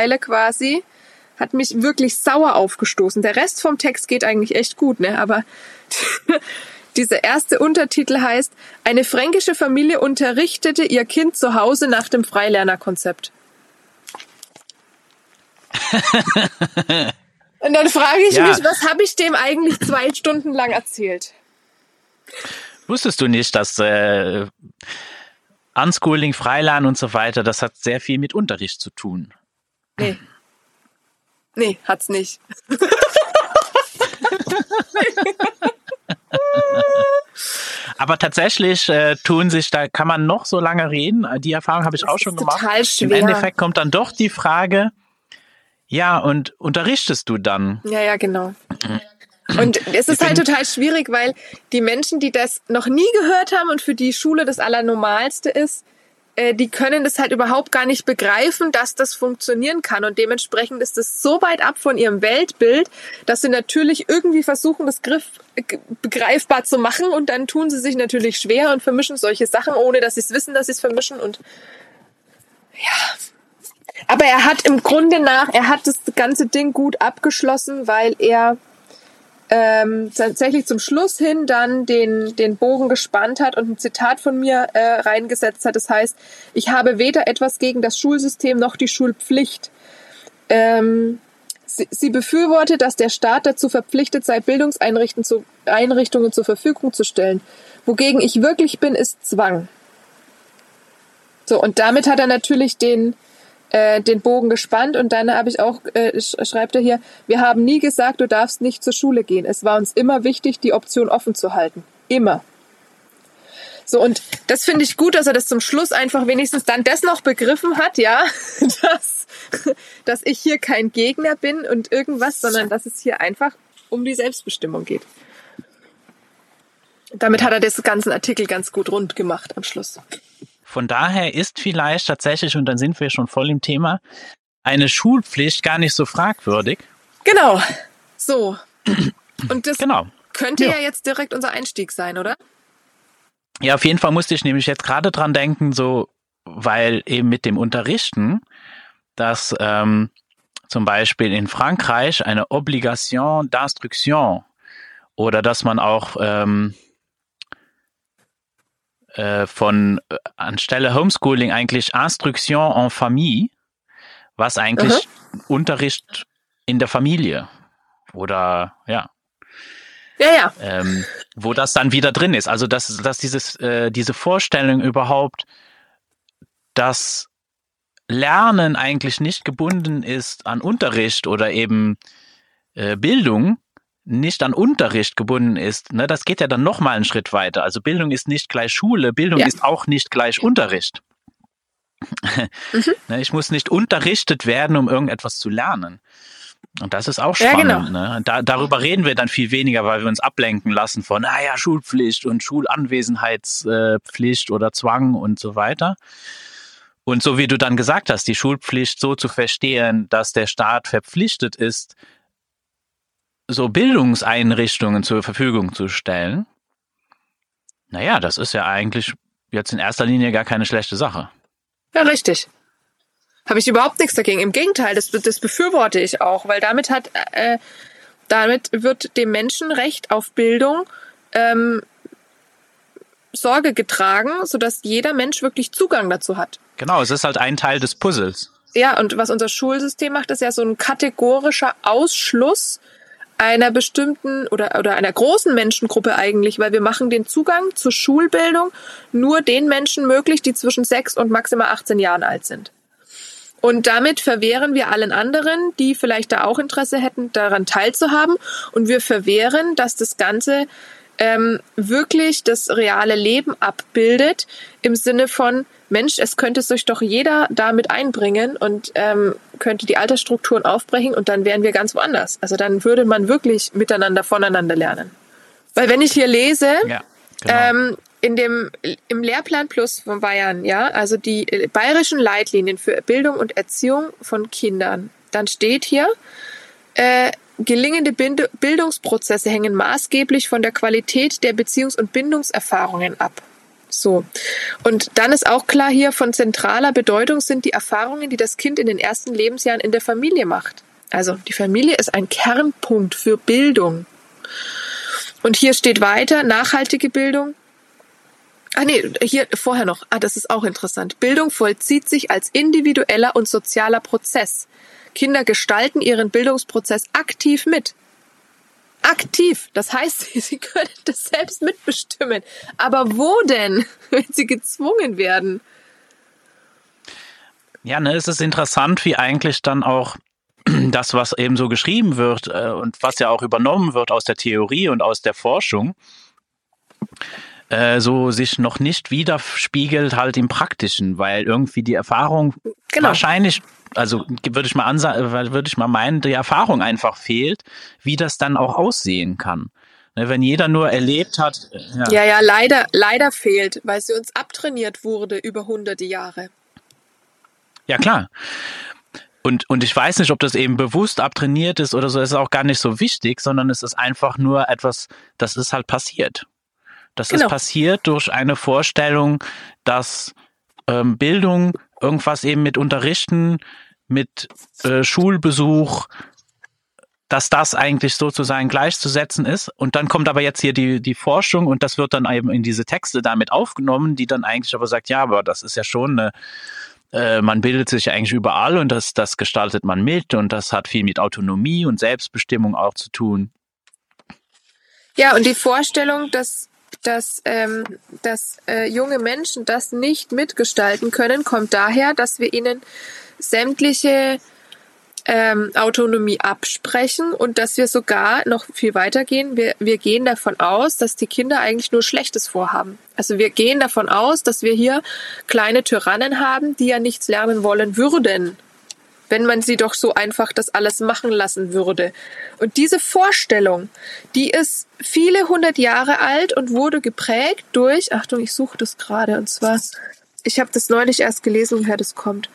Zeile quasi hat mich wirklich sauer aufgestoßen. Der Rest vom Text geht eigentlich echt gut, ne? Aber dieser erste Untertitel heißt, eine fränkische Familie unterrichtete ihr Kind zu Hause nach dem Freilernerkonzept. Und dann frage ich ja. mich, was habe ich dem eigentlich zwei Stunden lang erzählt? Wusstest du nicht, dass äh, Unschooling, Freilernen und so weiter, das hat sehr viel mit Unterricht zu tun. Nee. Nee, hat's nicht. Aber tatsächlich äh, tun sich, da kann man noch so lange reden. Die Erfahrung habe ich das auch schon gemacht. Total. Im Endeffekt kommt dann doch die Frage, ja, und unterrichtest du dann? Ja, ja, genau. Und es ist halt total schwierig, weil die Menschen, die das noch nie gehört haben und für die Schule das Allernormalste ist, äh, die können das halt überhaupt gar nicht begreifen, dass das funktionieren kann. Und dementsprechend ist es so weit ab von ihrem Weltbild, dass sie natürlich irgendwie versuchen, das Griff begreifbar zu machen und dann tun sie sich natürlich schwer und vermischen solche Sachen, ohne dass sie es wissen, dass sie es vermischen und ja. Aber er hat im Grunde nach, er hat das ganze Ding gut abgeschlossen, weil er ähm, tatsächlich zum Schluss hin dann den, den Bogen gespannt hat und ein Zitat von mir äh, reingesetzt hat. Das heißt, ich habe weder etwas gegen das Schulsystem noch die Schulpflicht. Ähm, sie, sie befürwortet, dass der Staat dazu verpflichtet sei, Bildungseinrichtungen zu, zur Verfügung zu stellen. Wogegen ich wirklich bin, ist Zwang. So, und damit hat er natürlich den, äh, den Bogen gespannt und dann habe ich auch, äh, schreibt er hier, wir haben nie gesagt, du darfst nicht zur Schule gehen. Es war uns immer wichtig, die Option offen zu halten. Immer. So, und das finde ich gut, dass er das zum Schluss einfach wenigstens dann das noch begriffen hat, ja, dass, dass ich hier kein Gegner bin und irgendwas, sondern dass es hier einfach um die Selbstbestimmung geht. Damit hat er das ganzen Artikel ganz gut rund gemacht am Schluss. Von daher ist vielleicht tatsächlich, und dann sind wir schon voll im Thema, eine Schulpflicht gar nicht so fragwürdig. Genau. So. Und das genau. könnte ja. ja jetzt direkt unser Einstieg sein, oder? Ja, auf jeden Fall musste ich nämlich jetzt gerade dran denken, so, weil eben mit dem Unterrichten, dass ähm, zum Beispiel in Frankreich eine Obligation d'instruction oder dass man auch ähm, äh, von äh, anstelle Homeschooling eigentlich Instruction en Famille, was eigentlich mhm. Unterricht in der Familie oder ja. Ja, ja. Ähm, wo das dann wieder drin ist. Also dass, dass dieses, äh, diese Vorstellung überhaupt, dass Lernen eigentlich nicht gebunden ist an Unterricht oder eben äh, Bildung, nicht an Unterricht gebunden ist, ne, das geht ja dann noch mal einen Schritt weiter. Also Bildung ist nicht gleich Schule, Bildung ja. ist auch nicht gleich Unterricht. mhm. Ne, ich muss nicht unterrichtet werden, um irgendetwas zu lernen. Und das ist auch spannend. Ja, genau. ne? da, darüber reden wir dann viel weniger, weil wir uns ablenken lassen von, naja, ah Schulpflicht und Schulanwesenheitspflicht oder Zwang und so weiter. Und so wie du dann gesagt hast, die Schulpflicht so zu verstehen, dass der Staat verpflichtet ist, so Bildungseinrichtungen zur Verfügung zu stellen, naja, das ist ja eigentlich jetzt in erster Linie gar keine schlechte Sache. Ja, richtig. Habe ich überhaupt nichts dagegen. Im Gegenteil, das, das befürworte ich auch, weil damit hat, äh, damit wird dem Menschenrecht auf Bildung ähm, Sorge getragen, sodass jeder Mensch wirklich Zugang dazu hat. Genau, es ist halt ein Teil des Puzzles. Ja, und was unser Schulsystem macht, ist ja so ein kategorischer Ausschluss einer bestimmten oder, oder einer großen Menschengruppe eigentlich, weil wir machen den Zugang zur Schulbildung nur den Menschen möglich, die zwischen sechs und maximal 18 Jahren alt sind. Und damit verwehren wir allen anderen, die vielleicht da auch Interesse hätten, daran teilzuhaben. Und wir verwehren, dass das Ganze ähm, wirklich das reale Leben abbildet, im Sinne von, Mensch, es könnte sich doch jeder damit einbringen und ähm, könnte die Altersstrukturen aufbrechen und dann wären wir ganz woanders. Also dann würde man wirklich miteinander voneinander lernen. Weil wenn ich hier lese, ja, genau. ähm, in dem im Lehrplan Plus von Bayern, ja, also die äh, bayerischen Leitlinien für Bildung und Erziehung von Kindern, dann steht hier, äh, gelingende Bild Bildungsprozesse hängen maßgeblich von der Qualität der Beziehungs- und Bindungserfahrungen ab. So. Und dann ist auch klar hier von zentraler Bedeutung sind die Erfahrungen, die das Kind in den ersten Lebensjahren in der Familie macht. Also die Familie ist ein Kernpunkt für Bildung. Und hier steht weiter, nachhaltige Bildung. Ah nee, hier vorher noch. Ah, das ist auch interessant. Bildung vollzieht sich als individueller und sozialer Prozess. Kinder gestalten ihren Bildungsprozess aktiv mit. Aktiv. Das heißt, sie können das selbst mitbestimmen. Aber wo denn, wenn sie gezwungen werden? Ja, ne, es ist interessant, wie eigentlich dann auch das, was eben so geschrieben wird äh, und was ja auch übernommen wird aus der Theorie und aus der Forschung, äh, so sich noch nicht widerspiegelt halt im Praktischen, weil irgendwie die Erfahrung genau. wahrscheinlich also würde ich mal ansagen, würde ich mal meinen, die Erfahrung einfach fehlt, wie das dann auch aussehen kann. Ne, wenn jeder nur erlebt hat. Ja. ja, ja, leider, leider fehlt, weil sie uns abtrainiert wurde über hunderte Jahre. Ja, klar. Und, und ich weiß nicht, ob das eben bewusst abtrainiert ist oder so, das ist auch gar nicht so wichtig, sondern es ist einfach nur etwas, das ist halt passiert. Das genau. ist passiert durch eine Vorstellung, dass ähm, Bildung irgendwas eben mit Unterrichten, mit äh, Schulbesuch, dass das eigentlich sozusagen gleichzusetzen ist. Und dann kommt aber jetzt hier die, die Forschung und das wird dann eben in diese Texte damit aufgenommen, die dann eigentlich aber sagt, ja, aber das ist ja schon eine, äh, man bildet sich eigentlich überall und das, das gestaltet man mit und das hat viel mit Autonomie und Selbstbestimmung auch zu tun. Ja, und die Vorstellung, dass dass, ähm, dass äh, junge Menschen das nicht mitgestalten können, kommt daher, dass wir ihnen sämtliche ähm, Autonomie absprechen und dass wir sogar noch viel weiter gehen. Wir, wir gehen davon aus, dass die Kinder eigentlich nur Schlechtes vorhaben. Also wir gehen davon aus, dass wir hier kleine Tyrannen haben, die ja nichts lernen wollen würden wenn man sie doch so einfach das alles machen lassen würde. Und diese Vorstellung, die ist viele hundert Jahre alt und wurde geprägt durch, Achtung, ich suche das gerade, und zwar, ich habe das neulich erst gelesen, woher das kommt.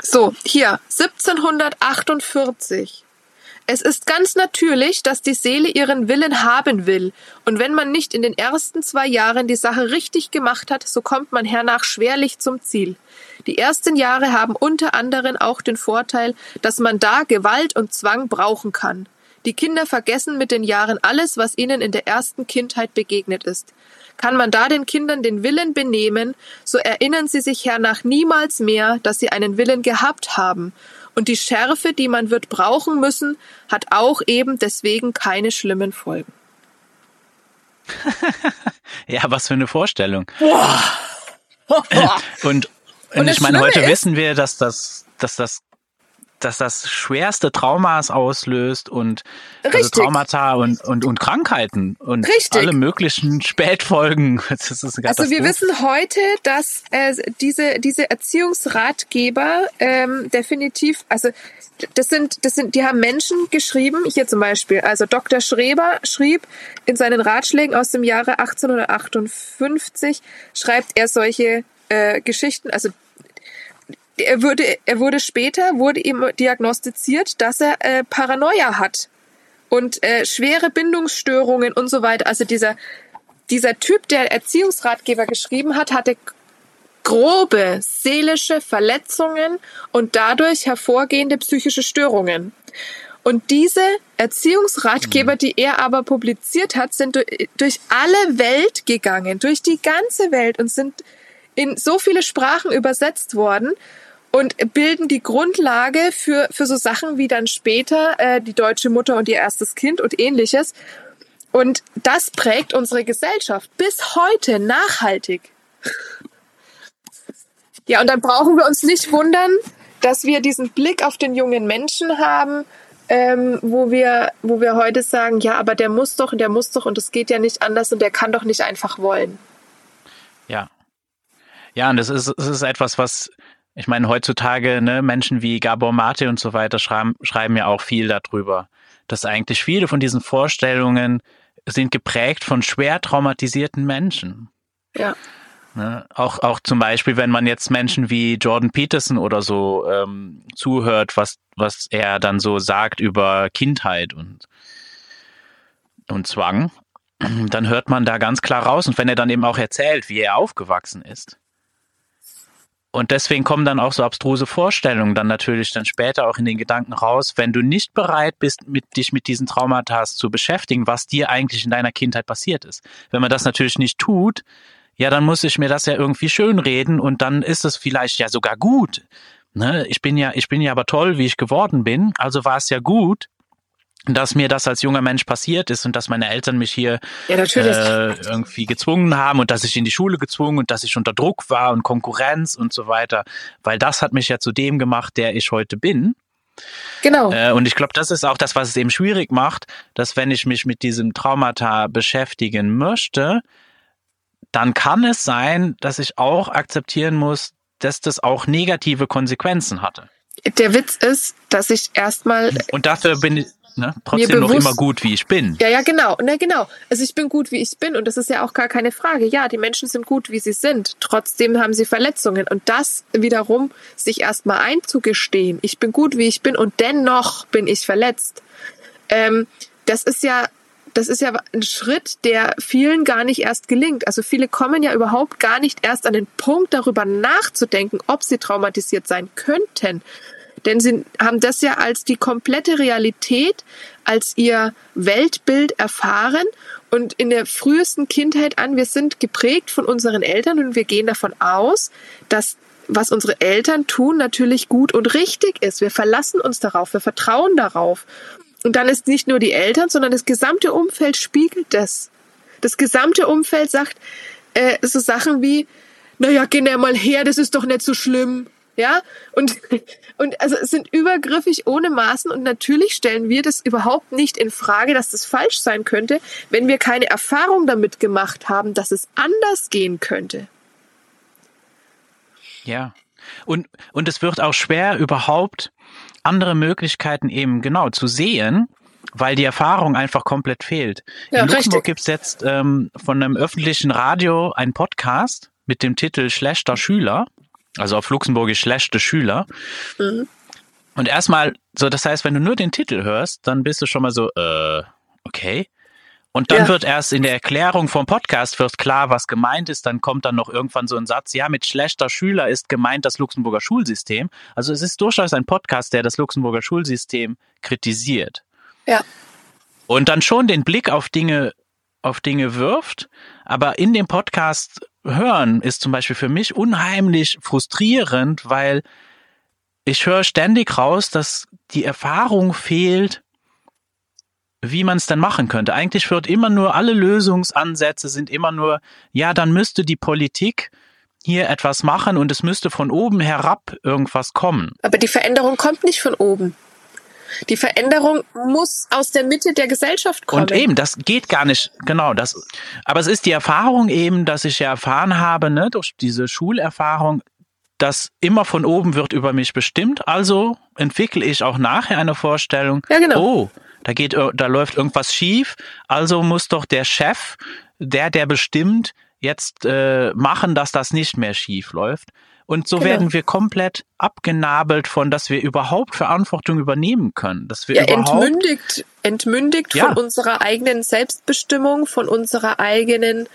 So, hier, 1748. Es ist ganz natürlich, dass die Seele ihren Willen haben will, und wenn man nicht in den ersten zwei Jahren die Sache richtig gemacht hat, so kommt man hernach schwerlich zum Ziel. Die ersten Jahre haben unter anderem auch den Vorteil, dass man da Gewalt und Zwang brauchen kann. Die Kinder vergessen mit den Jahren alles, was ihnen in der ersten Kindheit begegnet ist. Kann man da den Kindern den Willen benehmen, so erinnern sie sich hernach niemals mehr, dass sie einen Willen gehabt haben und die Schärfe, die man wird brauchen müssen, hat auch eben deswegen keine schlimmen Folgen. ja, was für eine Vorstellung. und, und, und ich meine, heute ist, wissen wir, dass das, dass das dass das schwerste Traumas auslöst und also Traumata und, und, und Krankheiten und Richtig. alle möglichen Spätfolgen. also wir wissen heute, dass äh, diese, diese Erziehungsratgeber ähm, definitiv, also das sind, das sind, die haben Menschen geschrieben, hier zum Beispiel, also Dr. Schreber schrieb in seinen Ratschlägen aus dem Jahre 1858, schreibt er solche äh, Geschichten, also er wurde, er wurde später, wurde ihm diagnostiziert, dass er äh, Paranoia hat und äh, schwere Bindungsstörungen und so weiter. Also dieser, dieser Typ, der Erziehungsratgeber geschrieben hat, hatte grobe seelische Verletzungen und dadurch hervorgehende psychische Störungen. Und diese Erziehungsratgeber, mhm. die er aber publiziert hat, sind durch alle Welt gegangen, durch die ganze Welt und sind in so viele Sprachen übersetzt worden und bilden die Grundlage für, für so Sachen wie dann später äh, die deutsche Mutter und ihr erstes Kind und ähnliches. Und das prägt unsere Gesellschaft bis heute nachhaltig. Ja, und dann brauchen wir uns nicht wundern, dass wir diesen Blick auf den jungen Menschen haben, ähm, wo wir, wo wir heute sagen, ja, aber der muss doch, der muss doch und es geht ja nicht anders und der kann doch nicht einfach wollen. Ja. Ja, und das ist, das ist etwas, was, ich meine, heutzutage, ne, Menschen wie Gabor Mate und so weiter schreiben, schreiben ja auch viel darüber, dass eigentlich viele von diesen Vorstellungen sind geprägt von schwer traumatisierten Menschen. Ja. Ne? Auch, auch zum Beispiel, wenn man jetzt Menschen wie Jordan Peterson oder so ähm, zuhört, was, was er dann so sagt über Kindheit und, und Zwang, dann hört man da ganz klar raus. Und wenn er dann eben auch erzählt, wie er aufgewachsen ist. Und deswegen kommen dann auch so abstruse Vorstellungen dann natürlich dann später auch in den Gedanken raus, wenn du nicht bereit bist, mit, dich mit diesen Traumata zu beschäftigen, was dir eigentlich in deiner Kindheit passiert ist. Wenn man das natürlich nicht tut, ja, dann muss ich mir das ja irgendwie schönreden und dann ist es vielleicht ja sogar gut. Ne? Ich bin ja, ich bin ja aber toll, wie ich geworden bin, also war es ja gut, dass mir das als junger Mensch passiert ist und dass meine Eltern mich hier ja, äh, irgendwie gezwungen haben und dass ich in die Schule gezwungen und dass ich unter Druck war und Konkurrenz und so weiter, weil das hat mich ja zu dem gemacht, der ich heute bin. Genau. Äh, und ich glaube, das ist auch das, was es eben schwierig macht, dass wenn ich mich mit diesem Traumata beschäftigen möchte, dann kann es sein, dass ich auch akzeptieren muss, dass das auch negative Konsequenzen hatte. Der Witz ist, dass ich erstmal. Und dafür bin ich ne, trotzdem bewusst, noch immer gut, wie ich bin. Ja, ja, genau. Na, genau. Also ich bin gut, wie ich bin. Und das ist ja auch gar keine Frage. Ja, die Menschen sind gut, wie sie sind. Trotzdem haben sie Verletzungen. Und das wiederum, sich erstmal einzugestehen. Ich bin gut, wie ich bin. Und dennoch bin ich verletzt. Ähm, das ist ja das ist ja ein Schritt, der vielen gar nicht erst gelingt. Also viele kommen ja überhaupt gar nicht erst an den Punkt, darüber nachzudenken, ob sie traumatisiert sein könnten. Denn sie haben das ja als die komplette Realität, als ihr Weltbild erfahren und in der frühesten Kindheit an, wir sind geprägt von unseren Eltern und wir gehen davon aus, dass was unsere Eltern tun, natürlich gut und richtig ist. Wir verlassen uns darauf, wir vertrauen darauf. Und dann ist nicht nur die Eltern, sondern das gesamte Umfeld spiegelt das. Das gesamte Umfeld sagt äh, so Sachen wie, naja, geh mal her, das ist doch nicht so schlimm. Ja, und, und also es sind übergriffig ohne Maßen und natürlich stellen wir das überhaupt nicht in Frage, dass das falsch sein könnte, wenn wir keine Erfahrung damit gemacht haben, dass es anders gehen könnte. Ja. Und, und es wird auch schwer, überhaupt andere Möglichkeiten eben genau zu sehen, weil die Erfahrung einfach komplett fehlt. Ja, In Luxemburg gibt es jetzt ähm, von einem öffentlichen Radio einen Podcast mit dem Titel Schlechter Schüler, also auf Luxemburgisch schlechte Schüler. Mhm. Und erstmal, so das heißt, wenn du nur den Titel hörst, dann bist du schon mal so, äh, okay. Und dann ja. wird erst in der Erklärung vom Podcast wird klar, was gemeint ist. Dann kommt dann noch irgendwann so ein Satz, ja, mit schlechter Schüler ist gemeint das Luxemburger Schulsystem. Also es ist durchaus ein Podcast, der das Luxemburger Schulsystem kritisiert. Ja. Und dann schon den Blick auf Dinge, auf Dinge wirft. Aber in dem Podcast hören ist zum Beispiel für mich unheimlich frustrierend, weil ich höre ständig raus, dass die Erfahrung fehlt, wie man es denn machen könnte. Eigentlich wird immer nur, alle Lösungsansätze sind immer nur, ja, dann müsste die Politik hier etwas machen und es müsste von oben herab irgendwas kommen. Aber die Veränderung kommt nicht von oben. Die Veränderung muss aus der Mitte der Gesellschaft kommen. Und eben, das geht gar nicht, genau, das, aber es ist die Erfahrung eben, dass ich ja erfahren habe, ne, durch diese Schulerfahrung, dass immer von oben wird über mich bestimmt, also entwickle ich auch nachher eine Vorstellung, ja, genau. oh, da geht, äh, da läuft irgendwas schief, also muss doch der Chef, der, der bestimmt, jetzt äh, machen, dass das nicht mehr schief läuft. Und so genau. werden wir komplett abgenabelt von, dass wir überhaupt Verantwortung übernehmen können. Dass wir ja, überhaupt entmündigt, entmündigt ja. von unserer eigenen Selbstbestimmung, von unserer eigenen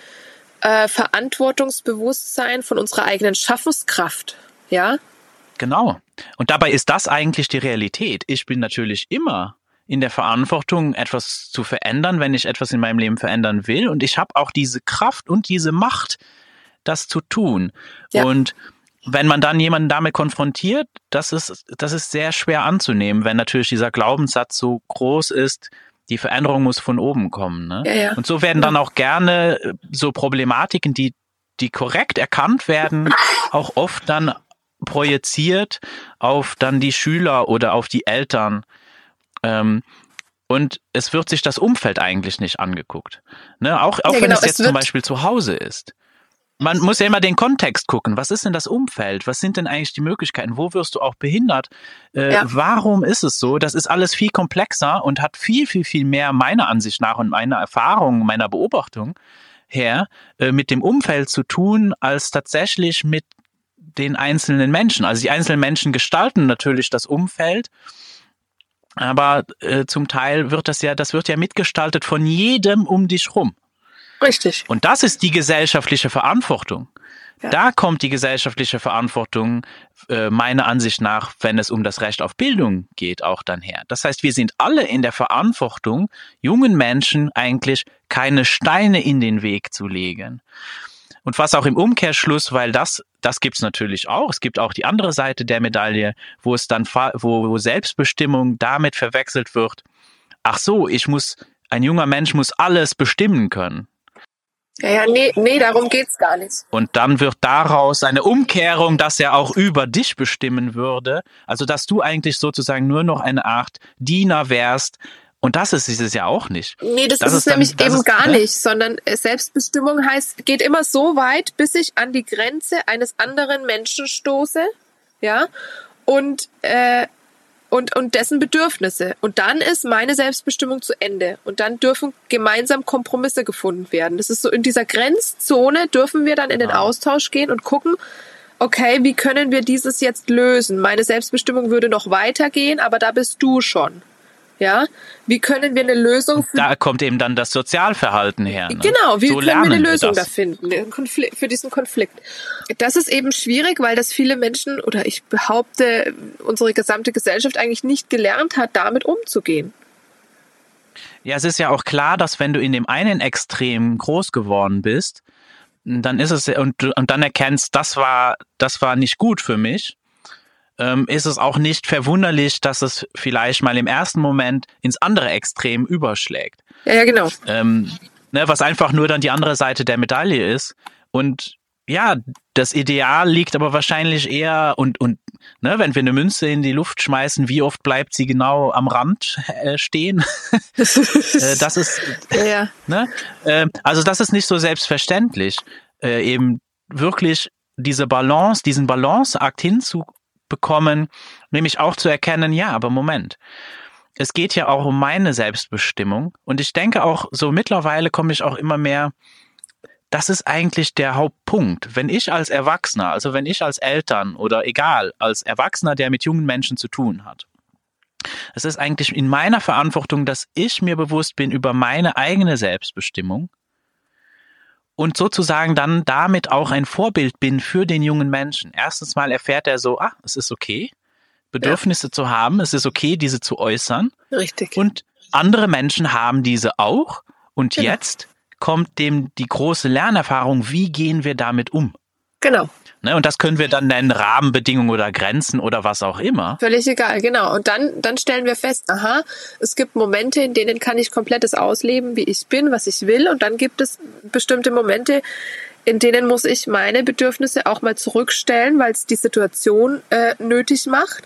äh, Verantwortungsbewusstsein, von unserer eigenen Schaffenskraft. Ja? Genau. Und dabei ist das eigentlich die Realität. Ich bin natürlich immer in der Verantwortung, etwas zu verändern, wenn ich etwas in meinem Leben verändern will. Und ich habe auch diese Kraft und diese Macht, das zu tun. Ja. Und wenn man dann jemanden damit konfrontiert, das ist, das ist sehr schwer anzunehmen, wenn natürlich dieser Glaubenssatz so groß ist, die Veränderung muss von oben kommen. Ne? Ja, ja. Und so werden dann auch gerne äh, so Problematiken, die, die korrekt erkannt werden, auch oft dann projiziert auf dann die Schüler oder auf die Eltern. Ähm, und es wird sich das Umfeld eigentlich nicht angeguckt. Ne? Auch, auch ja, wenn genau, es jetzt es zum Beispiel zu Hause ist. Man muss ja immer den Kontext gucken. Was ist denn das Umfeld? Was sind denn eigentlich die Möglichkeiten? Wo wirst du auch behindert? Äh, ja. Warum ist es so? Das ist alles viel komplexer und hat viel, viel, viel mehr meiner Ansicht nach und meiner Erfahrung, meiner Beobachtung her äh, mit dem Umfeld zu tun, als tatsächlich mit den einzelnen Menschen. Also die einzelnen Menschen gestalten natürlich das Umfeld aber äh, zum Teil wird das ja, das wird ja mitgestaltet von jedem um dich rum. Richtig. Und das ist die gesellschaftliche Verantwortung. Ja. Da kommt die gesellschaftliche Verantwortung äh, meiner Ansicht nach, wenn es um das Recht auf Bildung geht, auch dann her. Das heißt, wir sind alle in der Verantwortung, jungen Menschen eigentlich keine Steine in den Weg zu legen. Und was auch im Umkehrschluss, weil das, das gibt's natürlich auch. Es gibt auch die andere Seite der Medaille, wo es dann, wo, wo Selbstbestimmung damit verwechselt wird. Ach so, ich muss, ein junger Mensch muss alles bestimmen können. Ja, ja, nee, nee, darum geht's gar nicht. Und dann wird daraus eine Umkehrung, dass er auch über dich bestimmen würde. Also, dass du eigentlich sozusagen nur noch eine Art Diener wärst, und das ist es ja auch nicht. Nee, das, das ist es dann, nämlich eben ist, gar ne? nicht, sondern Selbstbestimmung heißt, geht immer so weit, bis ich an die Grenze eines anderen Menschen stoße, ja, und, äh, und, und dessen Bedürfnisse. Und dann ist meine Selbstbestimmung zu Ende. Und dann dürfen gemeinsam Kompromisse gefunden werden. Das ist so in dieser Grenzzone dürfen wir dann in den Austausch gehen und gucken, okay, wie können wir dieses jetzt lösen? Meine Selbstbestimmung würde noch weitergehen, aber da bist du schon. Ja, wie können wir eine Lösung finden? Da kommt eben dann das Sozialverhalten her. Ne? Genau, wie so können wir eine Lösung wir da finden für diesen Konflikt? Das ist eben schwierig, weil das viele Menschen oder ich behaupte, unsere gesamte Gesellschaft eigentlich nicht gelernt hat, damit umzugehen. Ja, es ist ja auch klar, dass wenn du in dem einen Extrem groß geworden bist, dann ist es und, und dann erkennst, das war, das war nicht gut für mich, ähm, ist es auch nicht verwunderlich, dass es vielleicht mal im ersten Moment ins andere Extrem überschlägt. Ja, ja genau. Ähm, ne, was einfach nur dann die andere Seite der Medaille ist. Und ja, das Ideal liegt aber wahrscheinlich eher und und ne, wenn wir eine Münze in die Luft schmeißen, wie oft bleibt sie genau am Rand äh, stehen? äh, das ist ja. ne, äh, also das ist nicht so selbstverständlich, äh, eben wirklich diese Balance, diesen Balanceakt hinzu bekommen, nämlich auch zu erkennen, ja, aber Moment. Es geht ja auch um meine Selbstbestimmung und ich denke auch so mittlerweile komme ich auch immer mehr das ist eigentlich der Hauptpunkt. Wenn ich als Erwachsener, also wenn ich als Eltern oder egal, als Erwachsener, der mit jungen Menschen zu tun hat, es ist eigentlich in meiner Verantwortung, dass ich mir bewusst bin über meine eigene Selbstbestimmung und sozusagen dann damit auch ein Vorbild bin für den jungen Menschen. Erstens mal erfährt er so, ah, es ist okay, Bedürfnisse ja. zu haben, es ist okay, diese zu äußern. Richtig. Und andere Menschen haben diese auch. Und genau. jetzt kommt dem die große Lernerfahrung, wie gehen wir damit um? Genau. Ne, und das können wir dann nennen Rahmenbedingungen oder Grenzen oder was auch immer. Völlig egal, genau. Und dann, dann stellen wir fest, aha, es gibt Momente, in denen kann ich komplettes ausleben, wie ich bin, was ich will. Und dann gibt es bestimmte Momente, in denen muss ich meine Bedürfnisse auch mal zurückstellen, weil es die Situation äh, nötig macht.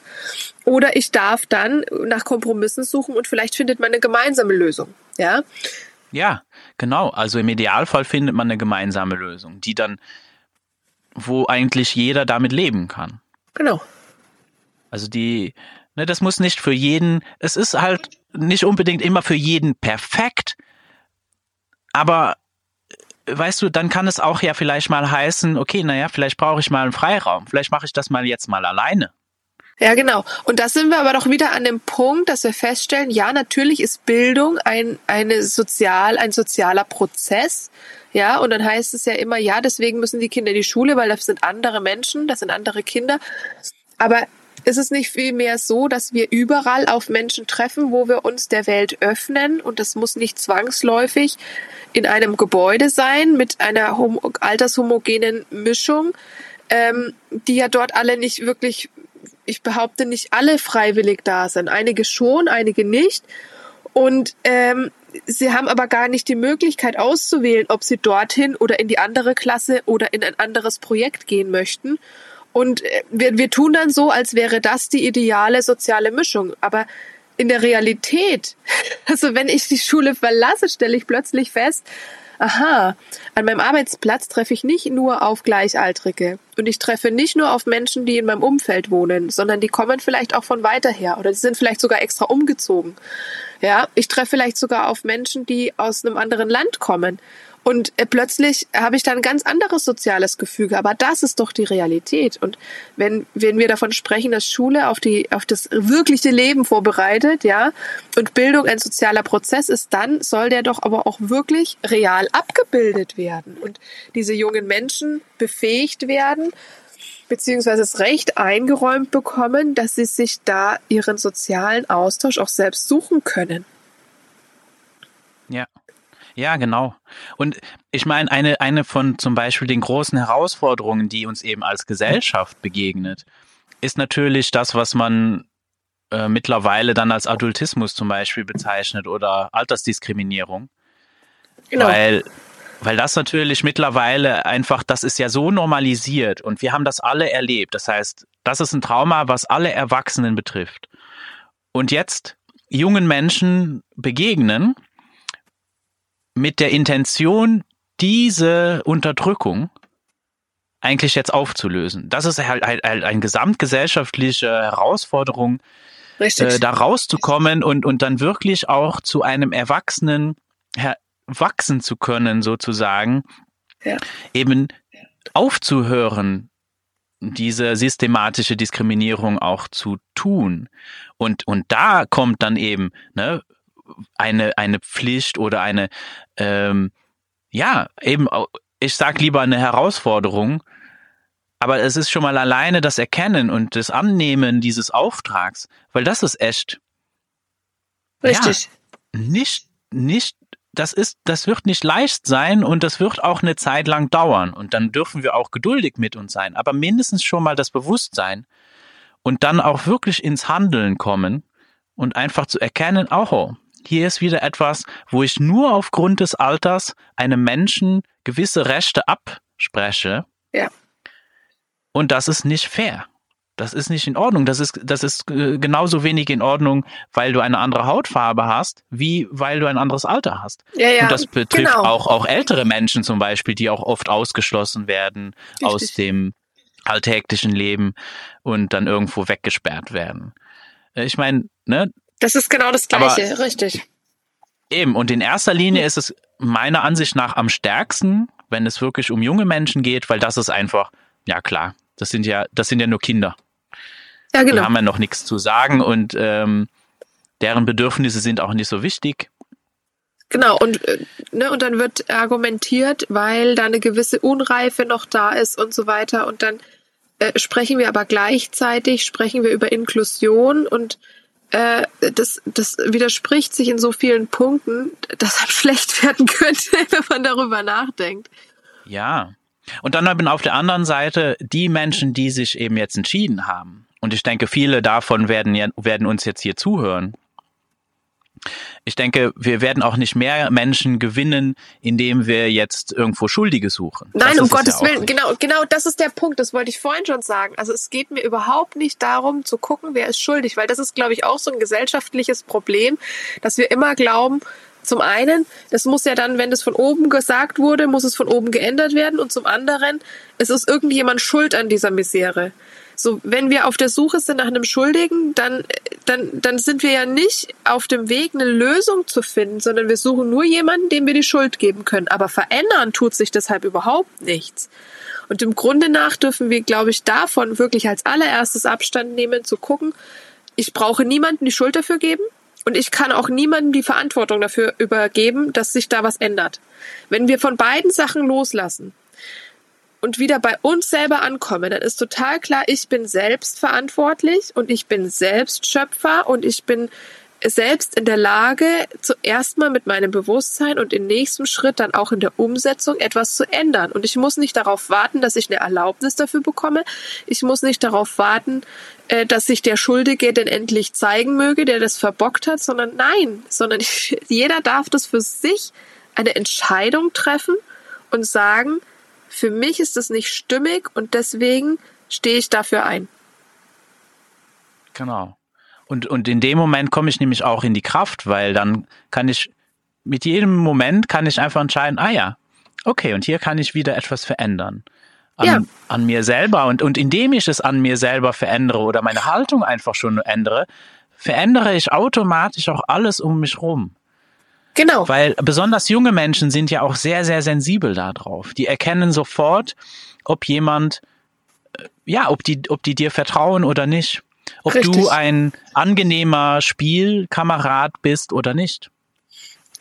Oder ich darf dann nach Kompromissen suchen und vielleicht findet man eine gemeinsame Lösung. Ja. Ja, genau. Also im Idealfall findet man eine gemeinsame Lösung, die dann wo eigentlich jeder damit leben kann. Genau. Also die, ne, das muss nicht für jeden, es ist halt nicht unbedingt immer für jeden perfekt, aber äh, weißt du, dann kann es auch ja vielleicht mal heißen, okay, naja, vielleicht brauche ich mal einen Freiraum, vielleicht mache ich das mal jetzt mal alleine. Ja, genau. Und da sind wir aber doch wieder an dem Punkt, dass wir feststellen, ja, natürlich ist Bildung ein, eine sozial, ein sozialer Prozess. Ja, und dann heißt es ja immer, ja, deswegen müssen die Kinder in die Schule, weil das sind andere Menschen, das sind andere Kinder. Aber ist es nicht vielmehr so, dass wir überall auf Menschen treffen, wo wir uns der Welt öffnen und das muss nicht zwangsläufig in einem Gebäude sein mit einer altershomogenen Mischung, ähm, die ja dort alle nicht wirklich, ich behaupte nicht alle freiwillig da sind. Einige schon, einige nicht. Und ähm, sie haben aber gar nicht die Möglichkeit auszuwählen, ob sie dorthin oder in die andere Klasse oder in ein anderes Projekt gehen möchten. Und äh, wir, wir tun dann so, als wäre das die ideale soziale Mischung. Aber in der Realität, also wenn ich die Schule verlasse, stelle ich plötzlich fest, aha, an meinem Arbeitsplatz treffe ich nicht nur auf Gleichaltrige und ich treffe nicht nur auf Menschen, die in meinem Umfeld wohnen, sondern die kommen vielleicht auch von weiter her oder die sind vielleicht sogar extra umgezogen. Ja, ich treffe vielleicht sogar auf Menschen, die aus einem anderen Land kommen. Und äh, plötzlich habe ich da ein ganz anderes soziales Gefüge. Aber das ist doch die Realität. Und wenn, wenn wir davon sprechen, dass Schule auf die, auf das wirkliche Leben vorbereitet, ja, und Bildung ein sozialer Prozess ist, dann soll der doch aber auch wirklich real abgebildet werden. Und diese jungen Menschen befähigt werden, beziehungsweise das Recht eingeräumt bekommen, dass sie sich da ihren sozialen Austausch auch selbst suchen können. Ja. Ja, genau. Und ich meine, eine, eine von zum Beispiel den großen Herausforderungen, die uns eben als Gesellschaft begegnet, ist natürlich das, was man äh, mittlerweile dann als Adultismus zum Beispiel bezeichnet oder Altersdiskriminierung. Genau. Weil, weil das natürlich mittlerweile einfach, das ist ja so normalisiert und wir haben das alle erlebt. Das heißt, das ist ein Trauma, was alle Erwachsenen betrifft. Und jetzt jungen Menschen begegnen, mit der Intention, diese Unterdrückung eigentlich jetzt aufzulösen. Das ist halt, halt, halt eine gesamtgesellschaftliche Herausforderung, äh, da rauszukommen und, und dann wirklich auch zu einem Erwachsenen wachsen zu können, sozusagen. Ja. Eben aufzuhören, diese systematische Diskriminierung auch zu tun. Und, und da kommt dann eben, ne, eine, eine Pflicht oder eine, ähm, ja, eben, ich sag lieber eine Herausforderung, aber es ist schon mal alleine das Erkennen und das Annehmen dieses Auftrags, weil das ist echt. Richtig. Ja, nicht, nicht, das ist, das wird nicht leicht sein und das wird auch eine Zeit lang dauern und dann dürfen wir auch geduldig mit uns sein, aber mindestens schon mal das Bewusstsein und dann auch wirklich ins Handeln kommen und einfach zu erkennen, oh, hier ist wieder etwas, wo ich nur aufgrund des Alters einem Menschen gewisse Rechte abspreche. Ja. Und das ist nicht fair. Das ist nicht in Ordnung. Das ist, das ist äh, genauso wenig in Ordnung, weil du eine andere Hautfarbe hast, wie weil du ein anderes Alter hast. Ja, ja, und das betrifft genau. auch, auch ältere Menschen zum Beispiel, die auch oft ausgeschlossen werden Richtig. aus dem alltäglichen Leben und dann irgendwo weggesperrt werden. Äh, ich meine, ne, das ist genau das Gleiche, Aber richtig. Eben, und in erster Linie ist es meiner Ansicht nach am stärksten, wenn es wirklich um junge Menschen geht, weil das ist einfach, ja klar, das sind ja, das sind ja nur Kinder. Ja, genau. Die haben ja noch nichts zu sagen und ähm, deren Bedürfnisse sind auch nicht so wichtig. Genau, und, äh, ne, und dann wird argumentiert, weil da eine gewisse Unreife noch da ist und so weiter. Und dann äh, sprechen wir aber gleichzeitig, sprechen wir über Inklusion und äh, das, das widerspricht sich in so vielen Punkten, dass es schlecht werden könnte, wenn man darüber nachdenkt. Ja. Und dann eben auf der anderen Seite die Menschen, die sich eben jetzt entschieden haben. Und ich denke, viele davon werden, werden uns jetzt hier zuhören ich denke, wir werden auch nicht mehr Menschen gewinnen, indem wir jetzt irgendwo Schuldige suchen. Nein, um Gottes ja Willen, genau, genau das ist der Punkt, das wollte ich vorhin schon sagen. Also es geht mir überhaupt nicht darum zu gucken, wer ist schuldig, weil das ist, glaube ich, auch so ein gesellschaftliches Problem, dass wir immer glauben, zum einen, das muss ja dann, wenn das von oben gesagt wurde, muss es von oben geändert werden und zum anderen, es ist irgendjemand schuld an dieser Misere. So, wenn wir auf der Suche sind nach einem Schuldigen, dann, dann, dann sind wir ja nicht auf dem Weg, eine Lösung zu finden, sondern wir suchen nur jemanden, dem wir die Schuld geben können. Aber verändern tut sich deshalb überhaupt nichts. Und im Grunde nach dürfen wir, glaube ich, davon wirklich als allererstes Abstand nehmen, zu gucken, ich brauche niemanden die Schuld dafür geben. Und ich kann auch niemandem die Verantwortung dafür übergeben, dass sich da was ändert. Wenn wir von beiden Sachen loslassen, und wieder bei uns selber ankomme, dann ist total klar, ich bin selbst verantwortlich und ich bin selbst Schöpfer und ich bin selbst in der Lage, zuerst mal mit meinem Bewusstsein und im nächsten Schritt dann auch in der Umsetzung etwas zu ändern. Und ich muss nicht darauf warten, dass ich eine Erlaubnis dafür bekomme. Ich muss nicht darauf warten, äh, dass sich der Schuldige denn endlich zeigen möge, der das verbockt hat, sondern nein, sondern jeder darf das für sich eine Entscheidung treffen und sagen, für mich ist es nicht stimmig und deswegen stehe ich dafür ein. Genau. Und, und in dem Moment komme ich nämlich auch in die Kraft, weil dann kann ich, mit jedem Moment kann ich einfach entscheiden, ah ja, okay, und hier kann ich wieder etwas verändern. An, ja. an mir selber. Und, und indem ich es an mir selber verändere oder meine Haltung einfach schon ändere, verändere ich automatisch auch alles um mich rum. Genau. Weil besonders junge Menschen sind ja auch sehr, sehr sensibel darauf. Die erkennen sofort, ob jemand, äh, ja, ob die, ob die dir vertrauen oder nicht. Ob Richtig. du ein angenehmer Spielkamerad bist oder nicht.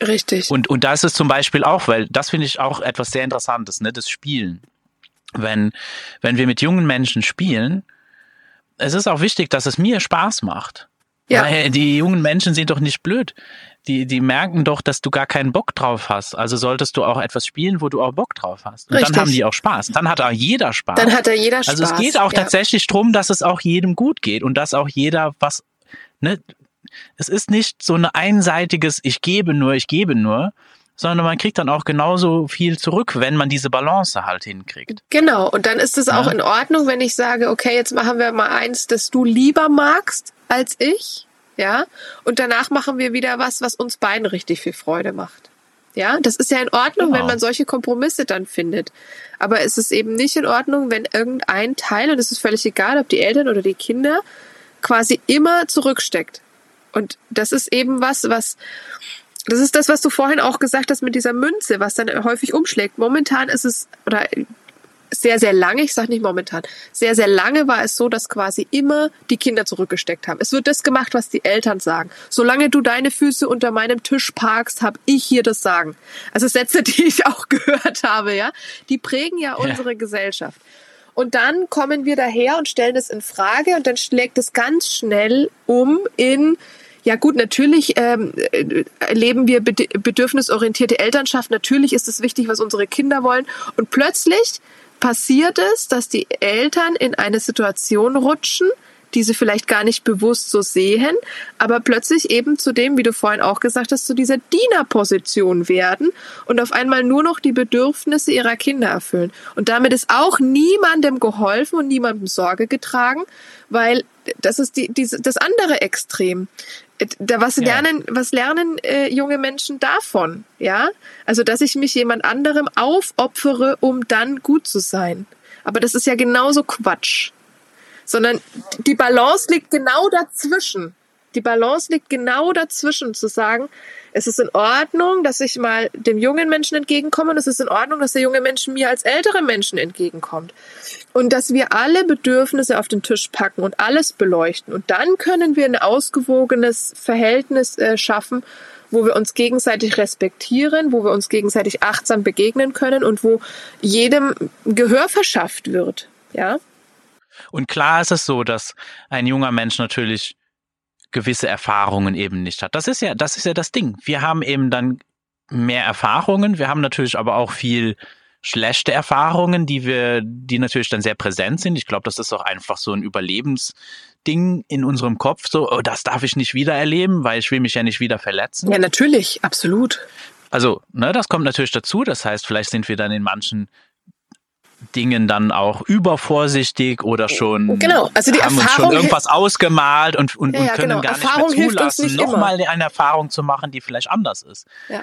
Richtig. Und, und das ist zum Beispiel auch, weil das finde ich auch etwas sehr Interessantes, ne, das Spielen. Wenn, wenn wir mit jungen Menschen spielen, es ist auch wichtig, dass es mir Spaß macht. Ja. Weil die jungen Menschen sind doch nicht blöd. Die, die merken doch, dass du gar keinen Bock drauf hast. Also solltest du auch etwas spielen, wo du auch Bock drauf hast. Und Richtig. dann haben die auch Spaß. Dann hat auch jeder Spaß. Dann hat er jeder Spaß. Also es geht auch ja. tatsächlich drum, dass es auch jedem gut geht und dass auch jeder was, ne, es ist nicht so ein einseitiges, ich gebe nur, ich gebe nur, sondern man kriegt dann auch genauso viel zurück, wenn man diese Balance halt hinkriegt. Genau, und dann ist es ja. auch in Ordnung, wenn ich sage, okay, jetzt machen wir mal eins, das du lieber magst als ich, ja, und danach machen wir wieder was, was uns beiden richtig viel Freude macht. Ja, das ist ja in Ordnung, genau. wenn man solche Kompromisse dann findet. Aber es ist eben nicht in Ordnung, wenn irgendein Teil, und es ist völlig egal, ob die Eltern oder die Kinder, quasi immer zurücksteckt. Und das ist eben was, was das ist das, was du vorhin auch gesagt hast mit dieser Münze, was dann häufig umschlägt. Momentan ist es, oder sehr, sehr lange, ich sage nicht momentan, sehr, sehr lange war es so, dass quasi immer die Kinder zurückgesteckt haben. Es wird das gemacht, was die Eltern sagen. Solange du deine Füße unter meinem Tisch parkst, habe ich hier das Sagen. Also Sätze, die ich auch gehört habe, ja, die prägen ja unsere ja. Gesellschaft. Und dann kommen wir daher und stellen es in Frage und dann schlägt es ganz schnell um in ja gut, natürlich ähm, leben wir bedürfnisorientierte Elternschaft. Natürlich ist es wichtig, was unsere Kinder wollen. Und plötzlich passiert es, dass die Eltern in eine Situation rutschen, die sie vielleicht gar nicht bewusst so sehen, aber plötzlich eben zu dem, wie du vorhin auch gesagt hast, zu dieser Dienerposition werden und auf einmal nur noch die Bedürfnisse ihrer Kinder erfüllen. Und damit ist auch niemandem geholfen und niemandem Sorge getragen, weil das ist die, die, das andere Extrem. Da was lernen, ja. was lernen äh, junge Menschen davon? Ja, also dass ich mich jemand anderem aufopfere, um dann gut zu sein. Aber das ist ja genauso Quatsch sondern die Balance liegt genau dazwischen. Die Balance liegt genau dazwischen, zu sagen, es ist in Ordnung, dass ich mal dem jungen Menschen entgegenkomme und es ist in Ordnung, dass der junge Mensch mir als ältere Menschen entgegenkommt. Und dass wir alle Bedürfnisse auf den Tisch packen und alles beleuchten. Und dann können wir ein ausgewogenes Verhältnis äh, schaffen, wo wir uns gegenseitig respektieren, wo wir uns gegenseitig achtsam begegnen können und wo jedem Gehör verschafft wird. Ja. Und klar ist es so, dass ein junger Mensch natürlich gewisse Erfahrungen eben nicht hat. Das ist ja, das ist ja das Ding. Wir haben eben dann mehr Erfahrungen. Wir haben natürlich aber auch viel schlechte Erfahrungen, die wir, die natürlich dann sehr präsent sind. Ich glaube, das ist auch einfach so ein Überlebensding in unserem Kopf. So, oh, das darf ich nicht wieder erleben, weil ich will mich ja nicht wieder verletzen. Ja, natürlich, absolut. Also, ne, das kommt natürlich dazu. Das heißt, vielleicht sind wir dann in manchen Dingen dann auch übervorsichtig oder schon genau. also die haben Erfahrung uns schon irgendwas ausgemalt und, und, ja, und können genau. gar Erfahrung nicht mehr zulassen, nochmal eine Erfahrung zu machen, die vielleicht anders ist. Ja.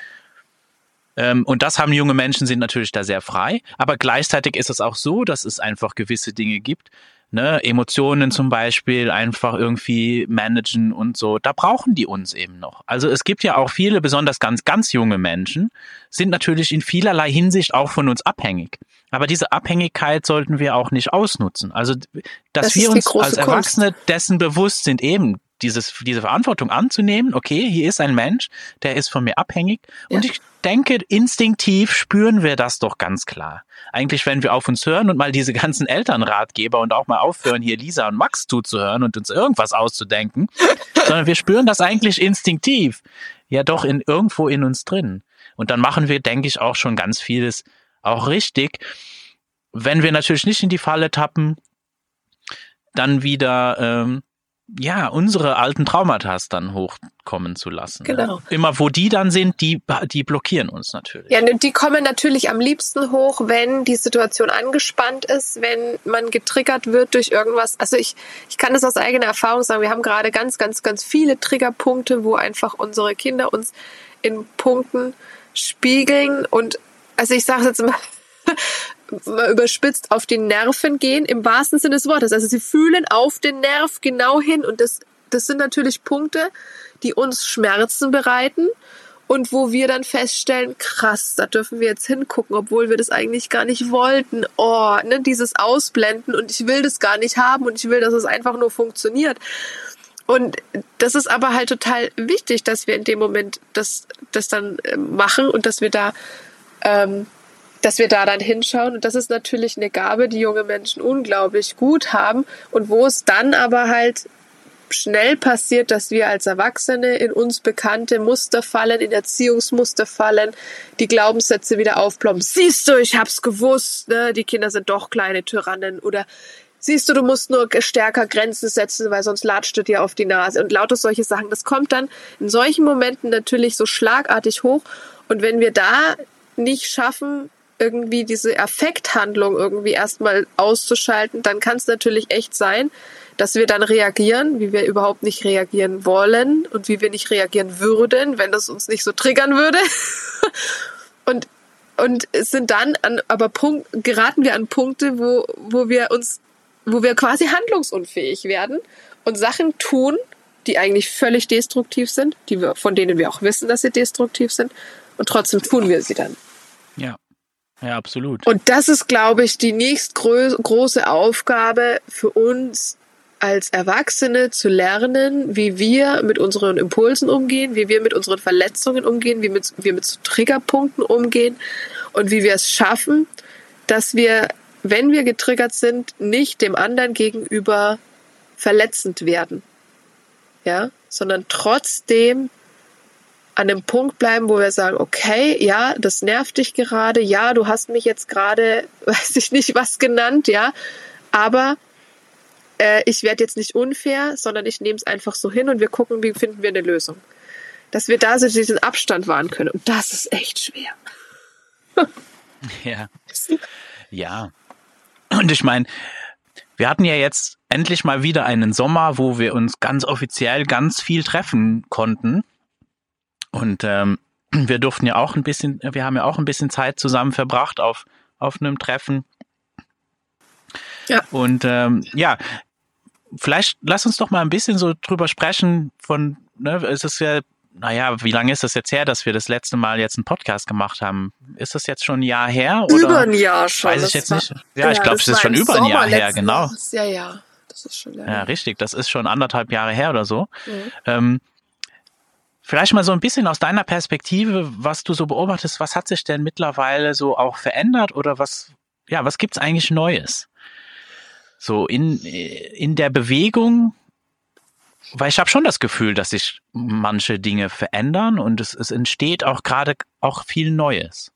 Ähm, und das haben junge Menschen, sind natürlich da sehr frei. Aber gleichzeitig ist es auch so, dass es einfach gewisse Dinge gibt, ne, Emotionen zum Beispiel einfach irgendwie managen und so, da brauchen die uns eben noch. Also es gibt ja auch viele, besonders ganz, ganz junge Menschen, sind natürlich in vielerlei Hinsicht auch von uns abhängig. Aber diese Abhängigkeit sollten wir auch nicht ausnutzen. Also, dass das wir uns als Erwachsene Kunst. dessen bewusst sind, eben dieses, diese Verantwortung anzunehmen, okay, hier ist ein Mensch, der ist von mir abhängig. Ja. Und ich denke, instinktiv spüren wir das doch ganz klar. Eigentlich, wenn wir auf uns hören und mal diese ganzen Elternratgeber und auch mal aufhören, hier Lisa und Max zuzuhören und uns irgendwas auszudenken, sondern wir spüren das eigentlich instinktiv. Ja, doch in, irgendwo in uns drin. Und dann machen wir, denke ich, auch schon ganz vieles auch richtig. Wenn wir natürlich nicht in die Falle tappen, dann wieder ähm, ja, unsere alten Traumata dann hochkommen zu lassen. Genau. Ja. Immer wo die dann sind, die, die blockieren uns natürlich. Ja, die kommen natürlich am liebsten hoch, wenn die Situation angespannt ist, wenn man getriggert wird durch irgendwas. Also ich, ich kann das aus eigener Erfahrung sagen. Wir haben gerade ganz, ganz, ganz viele Triggerpunkte, wo einfach unsere Kinder uns in Punkten spiegeln und also ich sage jetzt mal überspitzt auf die Nerven gehen, im wahrsten Sinne des Wortes. Also sie fühlen auf den Nerv genau hin und das, das sind natürlich Punkte, die uns Schmerzen bereiten und wo wir dann feststellen, krass, da dürfen wir jetzt hingucken, obwohl wir das eigentlich gar nicht wollten. Oh, ne, dieses Ausblenden und ich will das gar nicht haben und ich will, dass es einfach nur funktioniert. Und das ist aber halt total wichtig, dass wir in dem Moment das, das dann äh, machen und dass wir da ähm, dass wir da dann hinschauen. Und das ist natürlich eine Gabe, die junge Menschen unglaublich gut haben und wo es dann aber halt schnell passiert, dass wir als Erwachsene in uns bekannte Muster fallen, in Erziehungsmuster fallen, die Glaubenssätze wieder aufploppen. Siehst du, ich hab's gewusst, ne? die Kinder sind doch kleine Tyrannen oder siehst du, du musst nur stärker Grenzen setzen, weil sonst latscht du dir auf die Nase und lauter solche Sachen. Das kommt dann in solchen Momenten natürlich so schlagartig hoch und wenn wir da nicht schaffen, irgendwie diese Affekthandlung irgendwie erstmal auszuschalten, dann kann es natürlich echt sein, dass wir dann reagieren, wie wir überhaupt nicht reagieren wollen und wie wir nicht reagieren würden, wenn das uns nicht so triggern würde. und und sind dann an aber Punkt geraten wir an Punkte, wo wo wir uns wo wir quasi handlungsunfähig werden und Sachen tun, die eigentlich völlig destruktiv sind, die wir von denen wir auch wissen, dass sie destruktiv sind und trotzdem tun wir sie dann. Ja. Absolut. Und das ist, glaube ich, die nächstgroße Aufgabe für uns als Erwachsene zu lernen, wie wir mit unseren Impulsen umgehen, wie wir mit unseren Verletzungen umgehen, wie wir mit Triggerpunkten umgehen und wie wir es schaffen, dass wir, wenn wir getriggert sind, nicht dem anderen gegenüber verletzend werden. Ja, sondern trotzdem an dem Punkt bleiben, wo wir sagen, okay, ja, das nervt dich gerade, ja, du hast mich jetzt gerade, weiß ich nicht was genannt, ja, aber äh, ich werde jetzt nicht unfair, sondern ich nehme es einfach so hin und wir gucken, wie finden wir eine Lösung. Dass wir da so diesen Abstand wahren können. Und das ist echt schwer. ja. Ja. Und ich meine, wir hatten ja jetzt endlich mal wieder einen Sommer, wo wir uns ganz offiziell ganz viel treffen konnten. Und ähm, wir durften ja auch ein bisschen, wir haben ja auch ein bisschen Zeit zusammen verbracht auf, auf einem Treffen. Ja. Und ähm, ja, vielleicht lass uns doch mal ein bisschen so drüber sprechen von, ne, es ist ja, naja, wie lange ist das jetzt her, dass wir das letzte Mal jetzt einen Podcast gemacht haben? Ist das jetzt schon ein Jahr her? Oder? Über ein Jahr schon. Weiß ich jetzt war, nicht. Ja, ja ich glaube, es ist schon über ein Jahr her, genau. Ja, ja. Das ist schon ja, richtig. Das ist schon anderthalb Jahre her oder so. Mhm. Ähm, Vielleicht mal so ein bisschen aus deiner Perspektive, was du so beobachtest, was hat sich denn mittlerweile so auch verändert oder was, ja, was gibt's eigentlich Neues? So in, in der Bewegung, weil ich habe schon das Gefühl, dass sich manche Dinge verändern und es, es entsteht auch gerade auch viel Neues.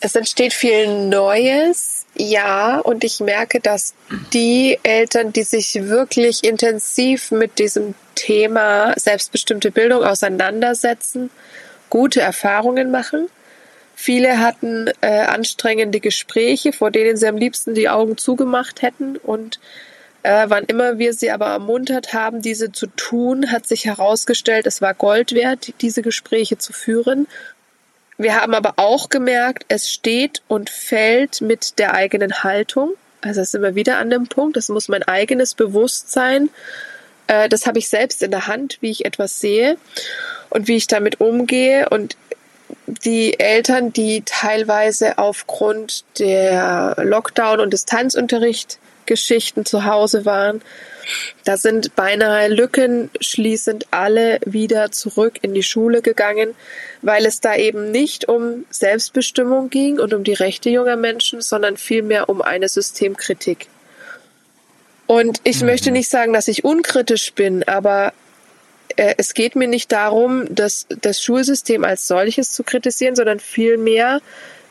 Es entsteht viel Neues, ja, und ich merke, dass die Eltern, die sich wirklich intensiv mit diesem Thema selbstbestimmte Bildung auseinandersetzen, gute Erfahrungen machen. Viele hatten äh, anstrengende Gespräche, vor denen sie am liebsten die Augen zugemacht hätten. Und äh, wann immer wir sie aber ermuntert haben, diese zu tun, hat sich herausgestellt, es war Gold wert, diese Gespräche zu führen. Wir haben aber auch gemerkt, es steht und fällt mit der eigenen Haltung. Also es ist immer wieder an dem Punkt, es muss mein eigenes Bewusstsein, äh, das habe ich selbst in der Hand, wie ich etwas sehe und wie ich damit umgehe. Und die Eltern, die teilweise aufgrund der Lockdown- und Distanzunterricht-Geschichten zu Hause waren, da sind beinahe lückenschließend alle wieder zurück in die Schule gegangen, weil es da eben nicht um Selbstbestimmung ging und um die Rechte junger Menschen, sondern vielmehr um eine Systemkritik. Und ich mhm. möchte nicht sagen, dass ich unkritisch bin, aber äh, es geht mir nicht darum, das, das Schulsystem als solches zu kritisieren, sondern vielmehr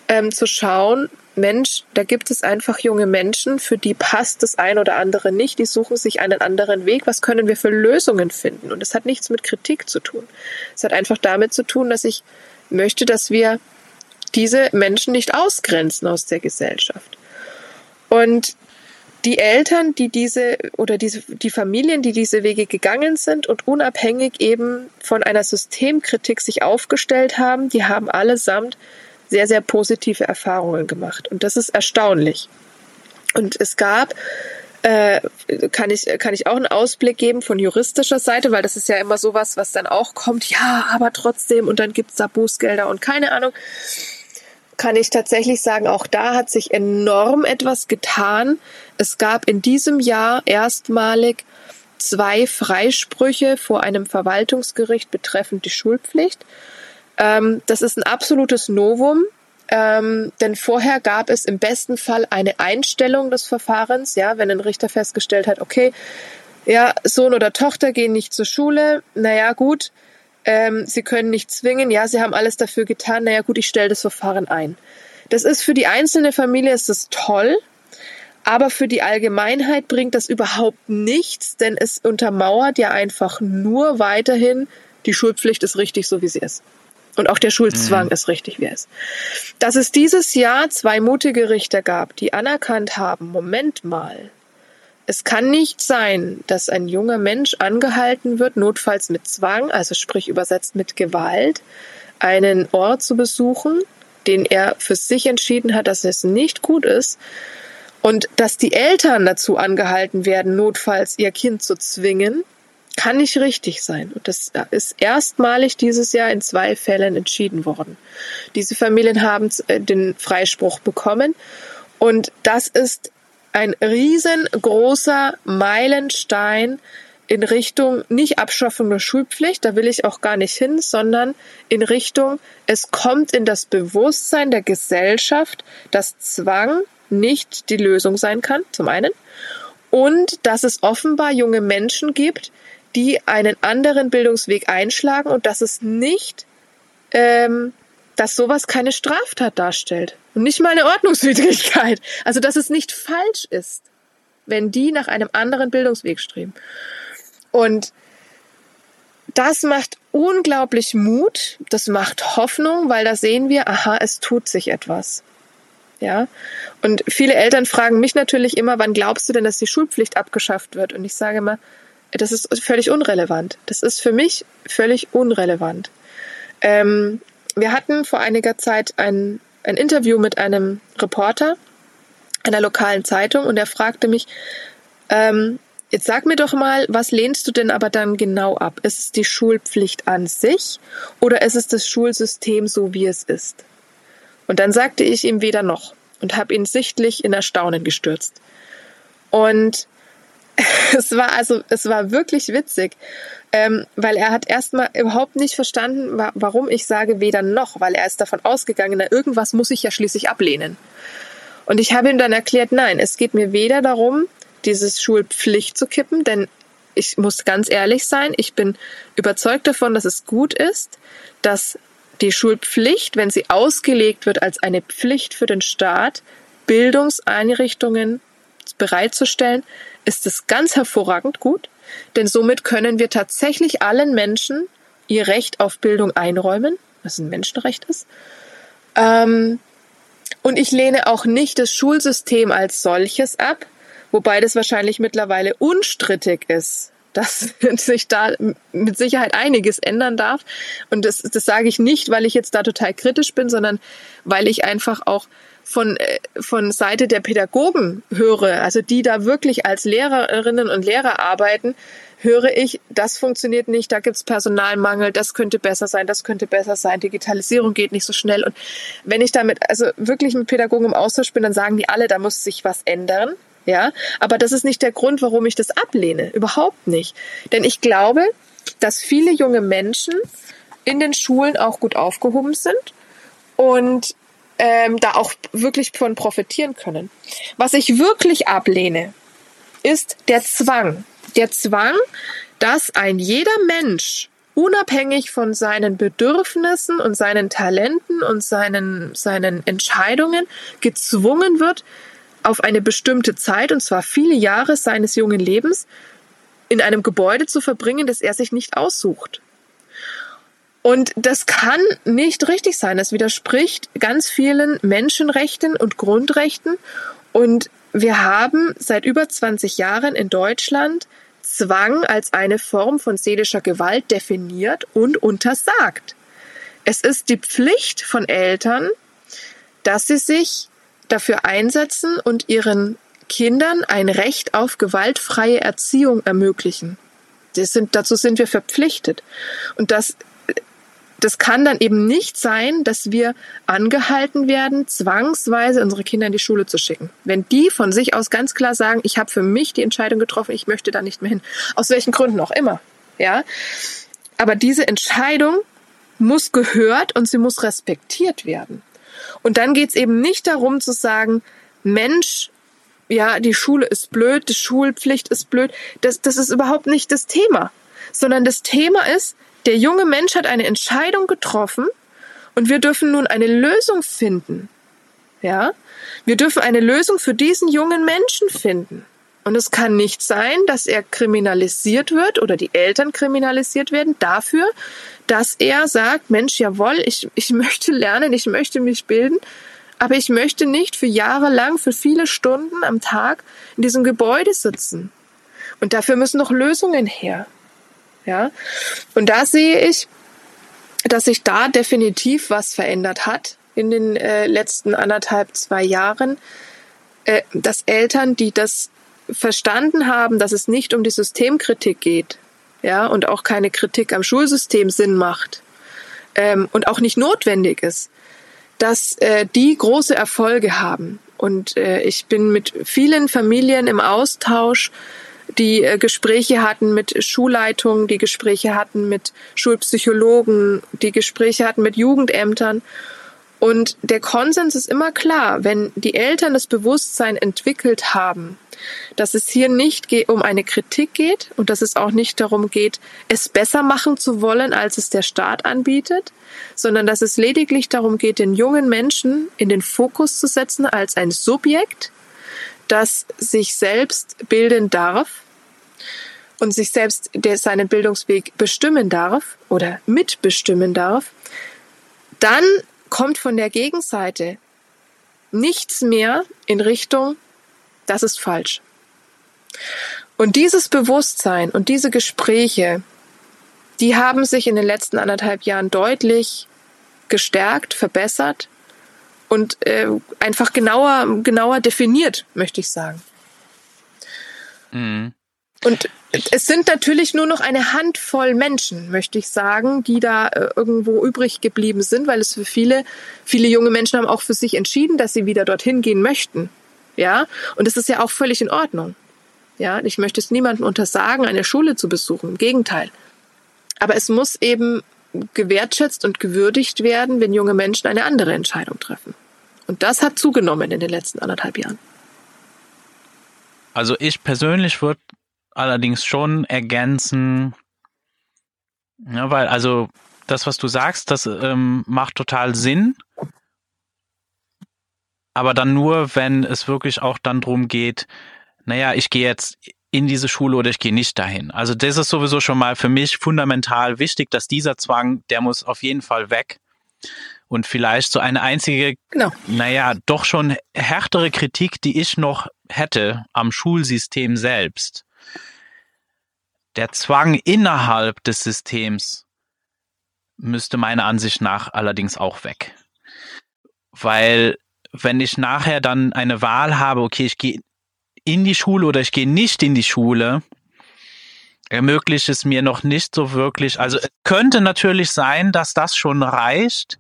ähm, zu schauen, Mensch, da gibt es einfach junge Menschen, für die passt das ein oder andere nicht, die suchen sich einen anderen Weg. Was können wir für Lösungen finden? Und es hat nichts mit Kritik zu tun. Es hat einfach damit zu tun, dass ich möchte, dass wir diese Menschen nicht ausgrenzen aus der Gesellschaft. Und die Eltern, die diese oder diese, die Familien, die diese Wege gegangen sind und unabhängig eben von einer Systemkritik sich aufgestellt haben, die haben allesamt sehr, sehr positive Erfahrungen gemacht. Und das ist erstaunlich. Und es gab, äh, kann ich, kann ich auch einen Ausblick geben von juristischer Seite, weil das ist ja immer sowas, was dann auch kommt, ja, aber trotzdem, und dann gibt's da Bußgelder und keine Ahnung kann ich tatsächlich sagen, auch da hat sich enorm etwas getan. Es gab in diesem Jahr erstmalig zwei Freisprüche vor einem Verwaltungsgericht betreffend die Schulpflicht. Ähm, das ist ein absolutes Novum. Ähm, denn vorher gab es im besten Fall eine Einstellung des Verfahrens, ja, wenn ein Richter festgestellt hat, okay, ja, Sohn oder Tochter gehen nicht zur Schule, naja, gut, ähm, sie können nicht zwingen, ja, sie haben alles dafür getan, naja gut, ich stelle das Verfahren ein. Das ist für die einzelne Familie ist das toll, aber für die Allgemeinheit bringt das überhaupt nichts, denn es untermauert ja einfach nur weiterhin, die Schulpflicht ist richtig so, wie sie ist. Und auch der Schulzwang mhm. ist richtig, wie er ist. Dass es dieses Jahr zwei mutige Richter gab, die anerkannt haben, Moment mal, es kann nicht sein, dass ein junger Mensch angehalten wird, notfalls mit Zwang, also sprich übersetzt mit Gewalt, einen Ort zu besuchen, den er für sich entschieden hat, dass es nicht gut ist, und dass die Eltern dazu angehalten werden, notfalls ihr Kind zu zwingen, kann nicht richtig sein. Und das ist erstmalig dieses Jahr in zwei Fällen entschieden worden. Diese Familien haben äh, den Freispruch bekommen. Und das ist ein riesengroßer Meilenstein in Richtung nicht Abschaffung der Schulpflicht, da will ich auch gar nicht hin, sondern in Richtung, es kommt in das Bewusstsein der Gesellschaft, dass Zwang nicht die Lösung sein kann, zum einen, und dass es offenbar junge Menschen gibt, die einen anderen Bildungsweg einschlagen und dass es nicht ähm, dass sowas keine Straftat darstellt und nicht mal eine Ordnungswidrigkeit. Also dass es nicht falsch ist, wenn die nach einem anderen Bildungsweg streben. Und das macht unglaublich Mut, das macht Hoffnung, weil da sehen wir, aha, es tut sich etwas. Ja. Und viele Eltern fragen mich natürlich immer, wann glaubst du denn, dass die Schulpflicht abgeschafft wird? Und ich sage immer, das ist völlig unrelevant. Das ist für mich völlig unrelevant. Ähm, wir hatten vor einiger Zeit ein, ein Interview mit einem Reporter einer lokalen Zeitung und er fragte mich, ähm, jetzt sag mir doch mal, was lehnst du denn aber dann genau ab? Ist es die Schulpflicht an sich oder ist es das Schulsystem so, wie es ist? Und dann sagte ich ihm weder noch und habe ihn sichtlich in Erstaunen gestürzt. Und es war also, es war wirklich witzig, ähm, weil er hat erstmal überhaupt nicht verstanden, wa warum ich sage weder noch, weil er ist davon ausgegangen, na, irgendwas muss ich ja schließlich ablehnen. Und ich habe ihm dann erklärt, nein, es geht mir weder darum, dieses Schulpflicht zu kippen, denn ich muss ganz ehrlich sein, ich bin überzeugt davon, dass es gut ist, dass die Schulpflicht, wenn sie ausgelegt wird als eine Pflicht für den Staat, Bildungseinrichtungen bereitzustellen, ist es ganz hervorragend gut, denn somit können wir tatsächlich allen Menschen ihr Recht auf Bildung einräumen, was ein Menschenrecht ist. Ähm, und ich lehne auch nicht das Schulsystem als solches ab, wobei das wahrscheinlich mittlerweile unstrittig ist, dass sich da mit Sicherheit einiges ändern darf. Und das, das sage ich nicht, weil ich jetzt da total kritisch bin, sondern weil ich einfach auch von, äh, von Seite der Pädagogen höre, also die da wirklich als Lehrerinnen und Lehrer arbeiten, höre ich, das funktioniert nicht, da gibt's Personalmangel, das könnte besser sein, das könnte besser sein, Digitalisierung geht nicht so schnell. Und wenn ich damit also wirklich mit Pädagogen im Austausch bin, dann sagen die alle, da muss sich was ändern. Ja, aber das ist nicht der Grund, warum ich das ablehne. Überhaupt nicht. Denn ich glaube, dass viele junge Menschen in den Schulen auch gut aufgehoben sind und ähm, da auch wirklich von profitieren können. Was ich wirklich ablehne, ist der Zwang. Der Zwang, dass ein jeder Mensch unabhängig von seinen Bedürfnissen und seinen Talenten und seinen, seinen Entscheidungen gezwungen wird, auf eine bestimmte Zeit, und zwar viele Jahre seines jungen Lebens, in einem Gebäude zu verbringen, das er sich nicht aussucht. Und das kann nicht richtig sein. Das widerspricht ganz vielen Menschenrechten und Grundrechten. Und wir haben seit über 20 Jahren in Deutschland Zwang als eine Form von seelischer Gewalt definiert und untersagt. Es ist die Pflicht von Eltern, dass sie sich dafür einsetzen und ihren Kindern ein Recht auf gewaltfreie Erziehung ermöglichen. Sind, dazu sind wir verpflichtet. Und das das kann dann eben nicht sein, dass wir angehalten werden, zwangsweise unsere Kinder in die Schule zu schicken. Wenn die von sich aus ganz klar sagen, ich habe für mich die Entscheidung getroffen, ich möchte da nicht mehr hin. Aus welchen Gründen auch immer. Ja. Aber diese Entscheidung muss gehört und sie muss respektiert werden. Und dann geht es eben nicht darum zu sagen, Mensch, ja, die Schule ist blöd, die Schulpflicht ist blöd. Das, das ist überhaupt nicht das Thema. Sondern das Thema ist, der junge Mensch hat eine Entscheidung getroffen und wir dürfen nun eine Lösung finden. Ja? Wir dürfen eine Lösung für diesen jungen Menschen finden. Und es kann nicht sein, dass er kriminalisiert wird oder die Eltern kriminalisiert werden dafür, dass er sagt, Mensch, jawohl, ich, ich möchte lernen, ich möchte mich bilden, aber ich möchte nicht für Jahre lang, für viele Stunden am Tag in diesem Gebäude sitzen. Und dafür müssen noch Lösungen her. Ja, und da sehe ich, dass sich da definitiv was verändert hat in den äh, letzten anderthalb, zwei Jahren, äh, dass Eltern, die das verstanden haben, dass es nicht um die Systemkritik geht, ja, und auch keine Kritik am Schulsystem Sinn macht ähm, und auch nicht notwendig ist, dass äh, die große Erfolge haben. Und äh, ich bin mit vielen Familien im Austausch, die äh, Gespräche hatten mit Schulleitungen, die Gespräche hatten mit Schulpsychologen, die Gespräche hatten mit Jugendämtern. Und der Konsens ist immer klar, wenn die Eltern das Bewusstsein entwickelt haben, dass es hier nicht um eine Kritik geht und dass es auch nicht darum geht, es besser machen zu wollen, als es der Staat anbietet, sondern dass es lediglich darum geht, den jungen Menschen in den Fokus zu setzen als ein Subjekt, das sich selbst bilden darf und sich selbst seinen Bildungsweg bestimmen darf oder mitbestimmen darf, dann kommt von der Gegenseite nichts mehr in Richtung, das ist falsch. Und dieses Bewusstsein und diese Gespräche, die haben sich in den letzten anderthalb Jahren deutlich gestärkt, verbessert und äh, einfach genauer, genauer definiert, möchte ich sagen. Mhm. Und es sind natürlich nur noch eine Handvoll Menschen, möchte ich sagen, die da äh, irgendwo übrig geblieben sind, weil es für viele, viele junge Menschen haben auch für sich entschieden, dass sie wieder dorthin gehen möchten. Ja, und es ist ja auch völlig in Ordnung. Ja, ich möchte es niemandem untersagen, eine Schule zu besuchen. Im Gegenteil. Aber es muss eben gewertschätzt und gewürdigt werden, wenn junge Menschen eine andere Entscheidung treffen. Und das hat zugenommen in den letzten anderthalb Jahren. Also ich persönlich würde allerdings schon ergänzen, ja, weil also das, was du sagst, das ähm, macht total Sinn. Aber dann nur, wenn es wirklich auch dann drum geht, naja, ich gehe jetzt in diese Schule oder ich gehe nicht dahin. Also das ist sowieso schon mal für mich fundamental wichtig, dass dieser Zwang, der muss auf jeden Fall weg. Und vielleicht so eine einzige, genau. naja, doch schon härtere Kritik, die ich noch hätte am Schulsystem selbst. Der Zwang innerhalb des Systems müsste meiner Ansicht nach allerdings auch weg. Weil wenn ich nachher dann eine Wahl habe, okay, ich gehe in die Schule oder ich gehe nicht in die Schule, ermöglicht es mir noch nicht so wirklich. Also könnte natürlich sein, dass das schon reicht,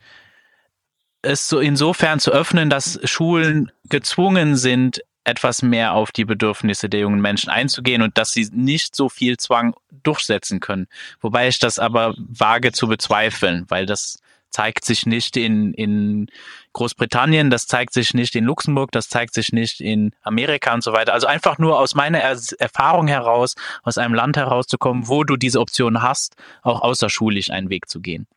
es so insofern zu öffnen, dass Schulen gezwungen sind, etwas mehr auf die Bedürfnisse der jungen Menschen einzugehen und dass sie nicht so viel Zwang durchsetzen können. Wobei ich das aber wage zu bezweifeln, weil das zeigt sich nicht in, in Großbritannien, das zeigt sich nicht in Luxemburg, das zeigt sich nicht in Amerika und so weiter. Also einfach nur aus meiner Erfahrung heraus, aus einem Land herauszukommen, wo du diese Option hast, auch außerschulisch einen Weg zu gehen.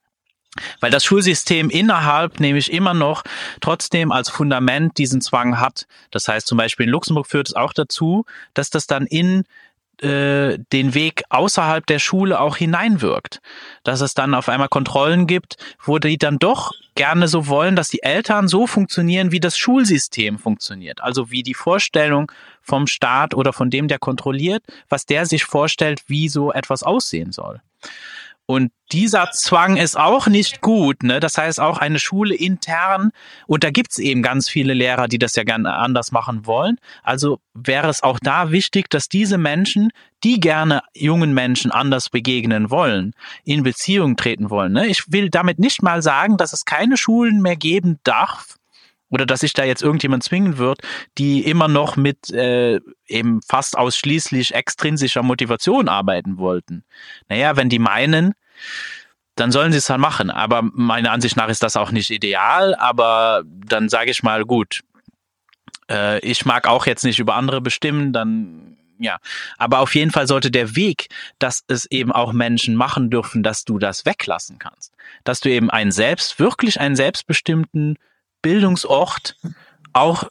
Weil das Schulsystem innerhalb nämlich immer noch trotzdem als Fundament diesen Zwang hat. Das heißt zum Beispiel in Luxemburg führt es auch dazu, dass das dann in äh, den Weg außerhalb der Schule auch hineinwirkt. Dass es dann auf einmal Kontrollen gibt, wo die dann doch gerne so wollen, dass die Eltern so funktionieren, wie das Schulsystem funktioniert. Also wie die Vorstellung vom Staat oder von dem, der kontrolliert, was der sich vorstellt, wie so etwas aussehen soll. Und dieser Zwang ist auch nicht gut. Ne? Das heißt, auch eine Schule intern, und da gibt's eben ganz viele Lehrer, die das ja gerne anders machen wollen. Also wäre es auch da wichtig, dass diese Menschen, die gerne jungen Menschen anders begegnen wollen, in Beziehung treten wollen. Ne? Ich will damit nicht mal sagen, dass es keine Schulen mehr geben darf, oder dass sich da jetzt irgendjemand zwingen wird, die immer noch mit äh, eben fast ausschließlich extrinsischer Motivation arbeiten wollten. Naja, wenn die meinen, dann sollen sie es halt machen. Aber meiner Ansicht nach ist das auch nicht ideal, aber dann sage ich mal, gut, äh, ich mag auch jetzt nicht über andere bestimmen, dann ja. Aber auf jeden Fall sollte der Weg, dass es eben auch Menschen machen dürfen, dass du das weglassen kannst. Dass du eben einen selbst, wirklich einen selbstbestimmten Bildungsort auch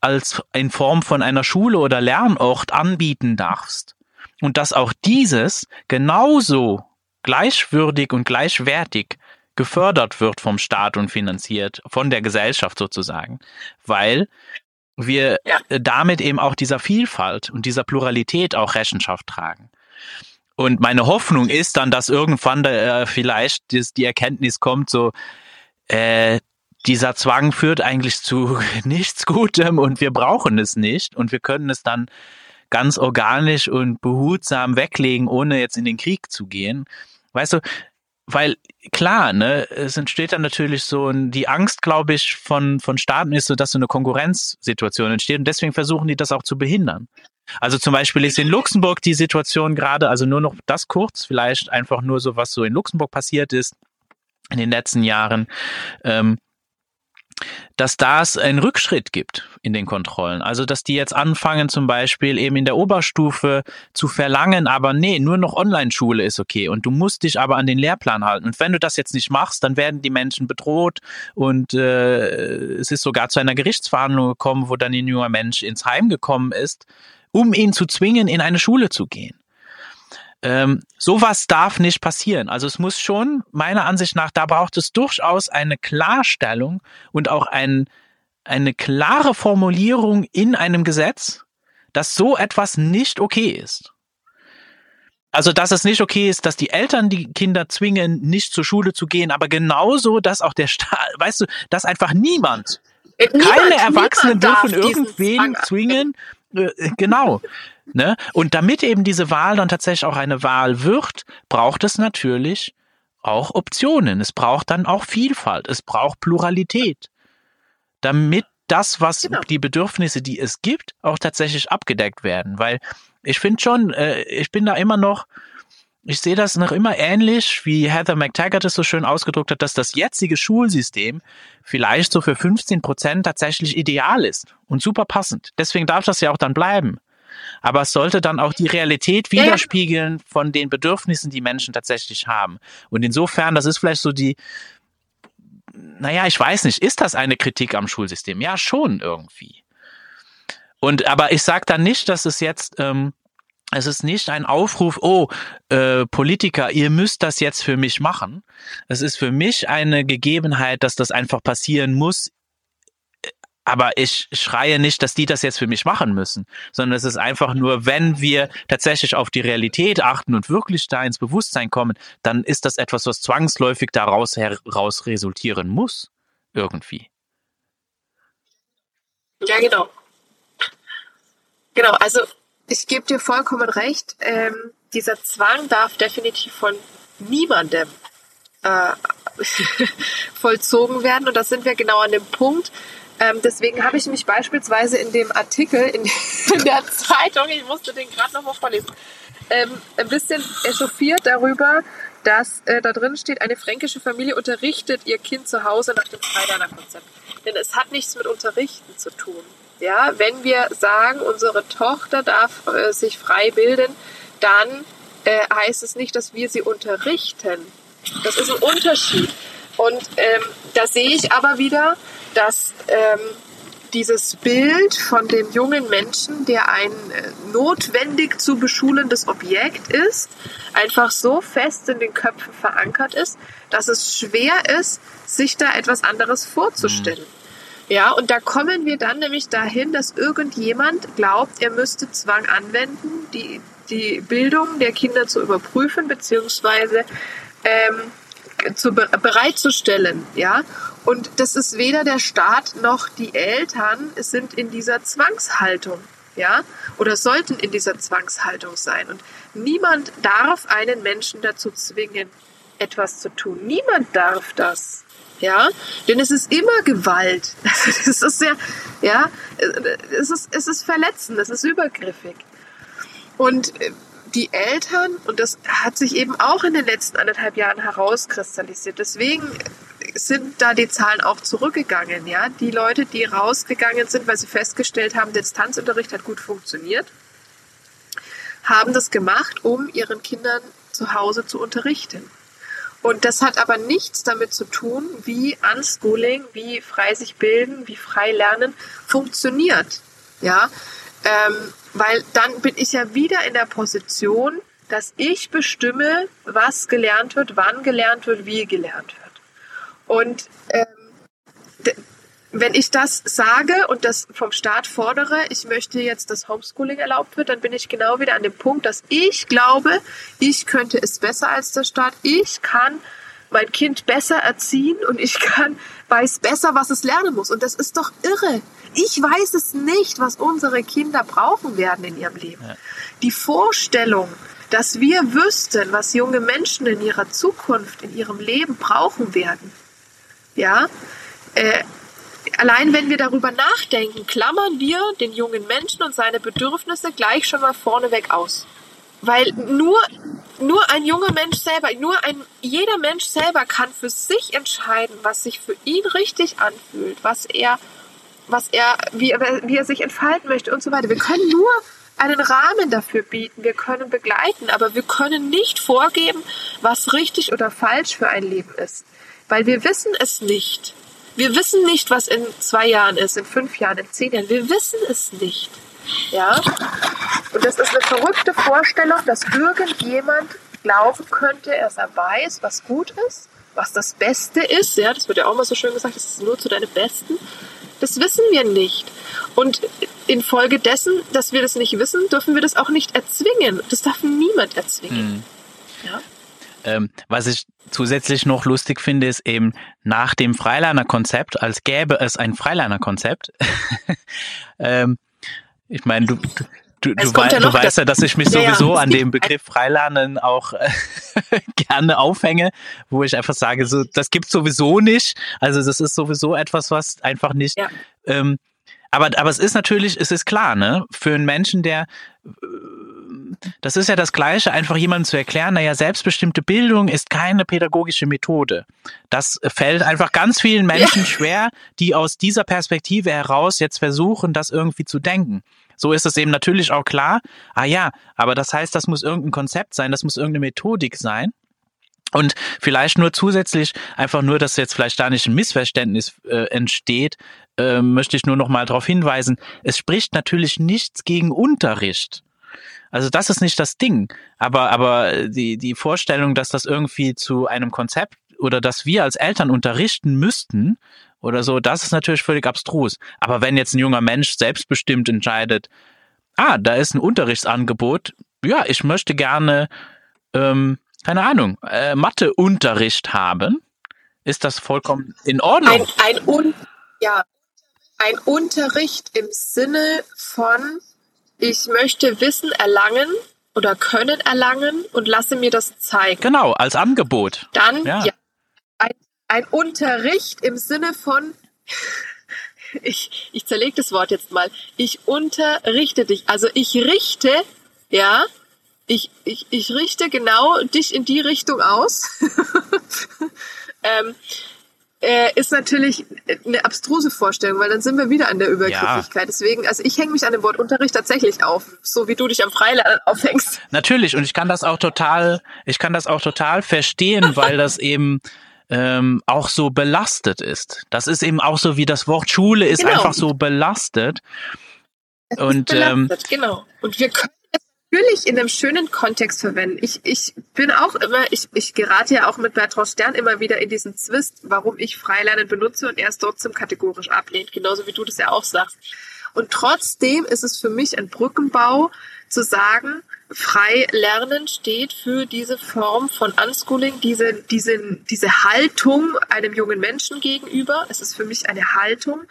als in Form von einer Schule oder Lernort anbieten darfst. Und dass auch dieses genauso gleichwürdig und gleichwertig gefördert wird vom Staat und finanziert, von der Gesellschaft sozusagen, weil wir ja. damit eben auch dieser Vielfalt und dieser Pluralität auch Rechenschaft tragen. Und meine Hoffnung ist dann, dass irgendwann da, äh, vielleicht die, die Erkenntnis kommt, so, äh, dieser Zwang führt eigentlich zu nichts Gutem und wir brauchen es nicht und wir können es dann ganz organisch und behutsam weglegen, ohne jetzt in den Krieg zu gehen. Weißt du, weil klar, ne, es entsteht dann natürlich so ein, die Angst, glaube ich, von, von Staaten ist so, dass so eine Konkurrenzsituation entsteht und deswegen versuchen die das auch zu behindern. Also zum Beispiel ist in Luxemburg die Situation gerade, also nur noch das kurz, vielleicht einfach nur so, was so in Luxemburg passiert ist in den letzten Jahren. Ähm, dass das einen Rückschritt gibt in den Kontrollen. Also, dass die jetzt anfangen, zum Beispiel eben in der Oberstufe zu verlangen, aber nee, nur noch Online-Schule ist okay und du musst dich aber an den Lehrplan halten. Und wenn du das jetzt nicht machst, dann werden die Menschen bedroht und äh, es ist sogar zu einer Gerichtsverhandlung gekommen, wo dann ein junger Mensch ins Heim gekommen ist, um ihn zu zwingen, in eine Schule zu gehen. Ähm, sowas darf nicht passieren. Also es muss schon, meiner Ansicht nach, da braucht es durchaus eine Klarstellung und auch ein, eine klare Formulierung in einem Gesetz, dass so etwas nicht okay ist. Also, dass es nicht okay ist, dass die Eltern die Kinder zwingen, nicht zur Schule zu gehen, aber genauso, dass auch der Staat, weißt du, dass einfach niemand, niemand keine Erwachsenen dürfen irgendwen zwingen, äh, genau. Ne? Und damit eben diese Wahl dann tatsächlich auch eine Wahl wird, braucht es natürlich auch Optionen. Es braucht dann auch Vielfalt. Es braucht Pluralität. Damit das, was genau. die Bedürfnisse, die es gibt, auch tatsächlich abgedeckt werden. Weil ich finde schon, äh, ich bin da immer noch, ich sehe das noch immer ähnlich, wie Heather McTaggart es so schön ausgedrückt hat, dass das jetzige Schulsystem vielleicht so für 15 Prozent tatsächlich ideal ist und super passend. Deswegen darf das ja auch dann bleiben. Aber es sollte dann auch die Realität widerspiegeln von den Bedürfnissen, die Menschen tatsächlich haben. Und insofern, das ist vielleicht so die, naja, ich weiß nicht, ist das eine Kritik am Schulsystem? Ja, schon irgendwie. Und aber ich sage dann nicht, dass es jetzt ähm, es ist nicht ein Aufruf, oh, äh, Politiker, ihr müsst das jetzt für mich machen. Es ist für mich eine Gegebenheit, dass das einfach passieren muss. Aber ich schreie nicht, dass die das jetzt für mich machen müssen, sondern es ist einfach nur, wenn wir tatsächlich auf die Realität achten und wirklich da ins Bewusstsein kommen, dann ist das etwas, was zwangsläufig daraus heraus resultieren muss. Irgendwie. Ja, genau. Genau, also ich gebe dir vollkommen recht. Ähm, dieser Zwang darf definitiv von niemandem äh, vollzogen werden. Und da sind wir genau an dem Punkt. Ähm, deswegen habe ich mich beispielsweise in dem Artikel in, in der Zeitung, ich musste den gerade nochmal vorlesen, ähm, ein bisschen echauffiert darüber, dass äh, da drin steht, eine fränkische Familie unterrichtet ihr Kind zu Hause nach dem Freilerner-Konzept. Denn es hat nichts mit Unterrichten zu tun. Ja, wenn wir sagen, unsere Tochter darf äh, sich frei bilden, dann äh, heißt es nicht, dass wir sie unterrichten. Das ist ein Unterschied. Und ähm, da sehe ich aber wieder, dass ähm, dieses Bild von dem jungen Menschen, der ein äh, notwendig zu beschulendes Objekt ist, einfach so fest in den Köpfen verankert ist, dass es schwer ist, sich da etwas anderes vorzustellen. Mhm. Ja, und da kommen wir dann nämlich dahin, dass irgendjemand glaubt, er müsste Zwang anwenden, die, die Bildung der Kinder zu überprüfen, beziehungsweise ähm, zu, bereitzustellen, ja. Und das ist weder der Staat noch die Eltern sind in dieser Zwangshaltung, ja, oder sollten in dieser Zwangshaltung sein. Und niemand darf einen Menschen dazu zwingen, etwas zu tun. Niemand darf das. Ja, denn es ist immer Gewalt. es ist ja, ja, es ist, es ist verletzend, es ist übergriffig. Und äh, die Eltern, und das hat sich eben auch in den letzten anderthalb Jahren herauskristallisiert. Deswegen sind da die Zahlen auch zurückgegangen. Ja, die Leute, die rausgegangen sind, weil sie festgestellt haben, Distanzunterricht hat gut funktioniert, haben das gemacht, um ihren Kindern zu Hause zu unterrichten. Und das hat aber nichts damit zu tun, wie Unschooling, wie frei sich bilden, wie frei lernen funktioniert. Ja, ähm, weil dann bin ich ja wieder in der Position, dass ich bestimme, was gelernt wird, wann gelernt wird, wie gelernt wird. Und ähm, wenn ich das sage und das vom Staat fordere, ich möchte jetzt, dass Homeschooling erlaubt wird, dann bin ich genau wieder an dem Punkt, dass ich glaube, ich könnte es besser als der Staat. Ich kann mein Kind besser erziehen und ich kann, weiß besser, was es lernen muss. Und das ist doch irre. Ich weiß es nicht, was unsere Kinder brauchen werden in ihrem Leben. Ja. Die Vorstellung, dass wir wüssten, was junge Menschen in ihrer Zukunft, in ihrem Leben brauchen werden, ja, äh, allein wenn wir darüber nachdenken, klammern wir den jungen Menschen und seine Bedürfnisse gleich schon mal vorneweg aus. Weil nur, nur ein junger Mensch selber, nur ein, jeder Mensch selber kann für sich entscheiden, was sich für ihn richtig anfühlt, was er, was er, wie, wie er sich entfalten möchte und so weiter. Wir können nur einen Rahmen dafür bieten, wir können begleiten, aber wir können nicht vorgeben, was richtig oder falsch für ein Leben ist weil wir wissen es nicht. Wir wissen nicht, was in zwei Jahren ist, in fünf Jahren, in zehn Jahren. Wir wissen es nicht. Ja? Und das ist eine verrückte Vorstellung, dass irgendjemand glauben könnte, er weiß, was gut ist, was das Beste ist. Ja, das wird ja auch mal so schön gesagt, das ist nur zu deinem Besten. Das wissen wir nicht. Und infolgedessen, dass wir das nicht wissen, dürfen wir das auch nicht erzwingen. Das darf niemand erzwingen. Hm. Ja? Ähm, was ich zusätzlich noch lustig finde, ist eben nach dem Freilerner-Konzept, als gäbe es ein Freilerner-Konzept. ähm, ich meine, du, du, du, wei ja du weißt ja, dass ich mich sowieso ja, an dem Begriff Freilernen auch äh, gerne aufhänge, wo ich einfach sage, so, das gibt sowieso nicht. Also das ist sowieso etwas, was einfach nicht. Ja. Ähm, aber, aber es ist natürlich, es ist klar, ne, für einen Menschen, der das ist ja das Gleiche, einfach jemandem zu erklären, naja, selbstbestimmte Bildung ist keine pädagogische Methode. Das fällt einfach ganz vielen Menschen ja. schwer, die aus dieser Perspektive heraus jetzt versuchen, das irgendwie zu denken. So ist es eben natürlich auch klar, ah ja, aber das heißt, das muss irgendein Konzept sein, das muss irgendeine Methodik sein. Und vielleicht nur zusätzlich, einfach nur, dass jetzt vielleicht da nicht ein Missverständnis äh, entsteht, äh, möchte ich nur noch mal darauf hinweisen, es spricht natürlich nichts gegen Unterricht. Also das ist nicht das Ding. Aber, aber die, die Vorstellung, dass das irgendwie zu einem Konzept oder dass wir als Eltern unterrichten müssten oder so, das ist natürlich völlig abstrus. Aber wenn jetzt ein junger Mensch selbstbestimmt entscheidet, ah, da ist ein Unterrichtsangebot, ja, ich möchte gerne, ähm, keine Ahnung, äh, Matheunterricht haben, ist das vollkommen in Ordnung. Ein, ein, Un ja, ein Unterricht im Sinne von ich möchte Wissen erlangen oder Können erlangen und lasse mir das zeigen. Genau, als Angebot. Dann ja. ja ein, ein Unterricht im Sinne von, ich, ich zerlege das Wort jetzt mal, ich unterrichte dich. Also ich richte, ja, ich, ich, ich richte genau dich in die Richtung aus. ähm, äh, ist natürlich eine abstruse Vorstellung, weil dann sind wir wieder an der Übergriffigkeit. Ja. Deswegen, also ich hänge mich an dem Wort Unterricht tatsächlich auf, so wie du dich am Freilernen aufhängst. Natürlich, und ich kann das auch total, ich kann das auch total verstehen, weil das eben ähm, auch so belastet ist. Das ist eben auch so wie das Wort Schule ist genau. einfach so belastet. Es und ähm, belastet, ähm, genau. Und wir können natürlich in einem schönen Kontext verwenden. Ich, ich bin auch immer, ich, ich gerate ja auch mit Bertrand Stern immer wieder in diesen Zwist, warum ich Freilernen benutze und er es trotzdem kategorisch ablehnt, genauso wie du das ja auch sagst. Und trotzdem ist es für mich ein Brückenbau zu sagen, frei lernen steht für diese Form von Unschooling, diese, diese, diese Haltung einem jungen Menschen gegenüber. Es ist für mich eine Haltung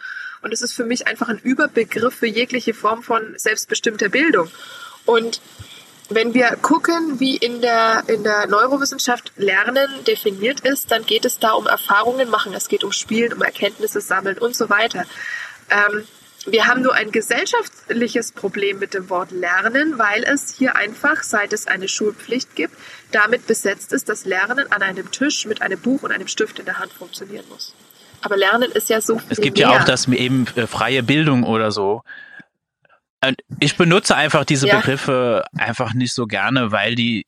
und es ist für mich einfach ein Überbegriff für jegliche Form von selbstbestimmter Bildung. Und wenn wir gucken, wie in der, in der Neurowissenschaft Lernen definiert ist, dann geht es da um Erfahrungen machen, es geht um Spielen, um Erkenntnisse sammeln und so weiter. Ähm, wir haben nur ein gesellschaftliches Problem mit dem Wort Lernen, weil es hier einfach, seit es eine Schulpflicht gibt, damit besetzt ist, dass Lernen an einem Tisch mit einem Buch und einem Stift in der Hand funktionieren muss. Aber Lernen ist ja so viel Es gibt mehr. ja auch das eben äh, freie Bildung oder so. Ich benutze einfach diese ja. Begriffe einfach nicht so gerne, weil die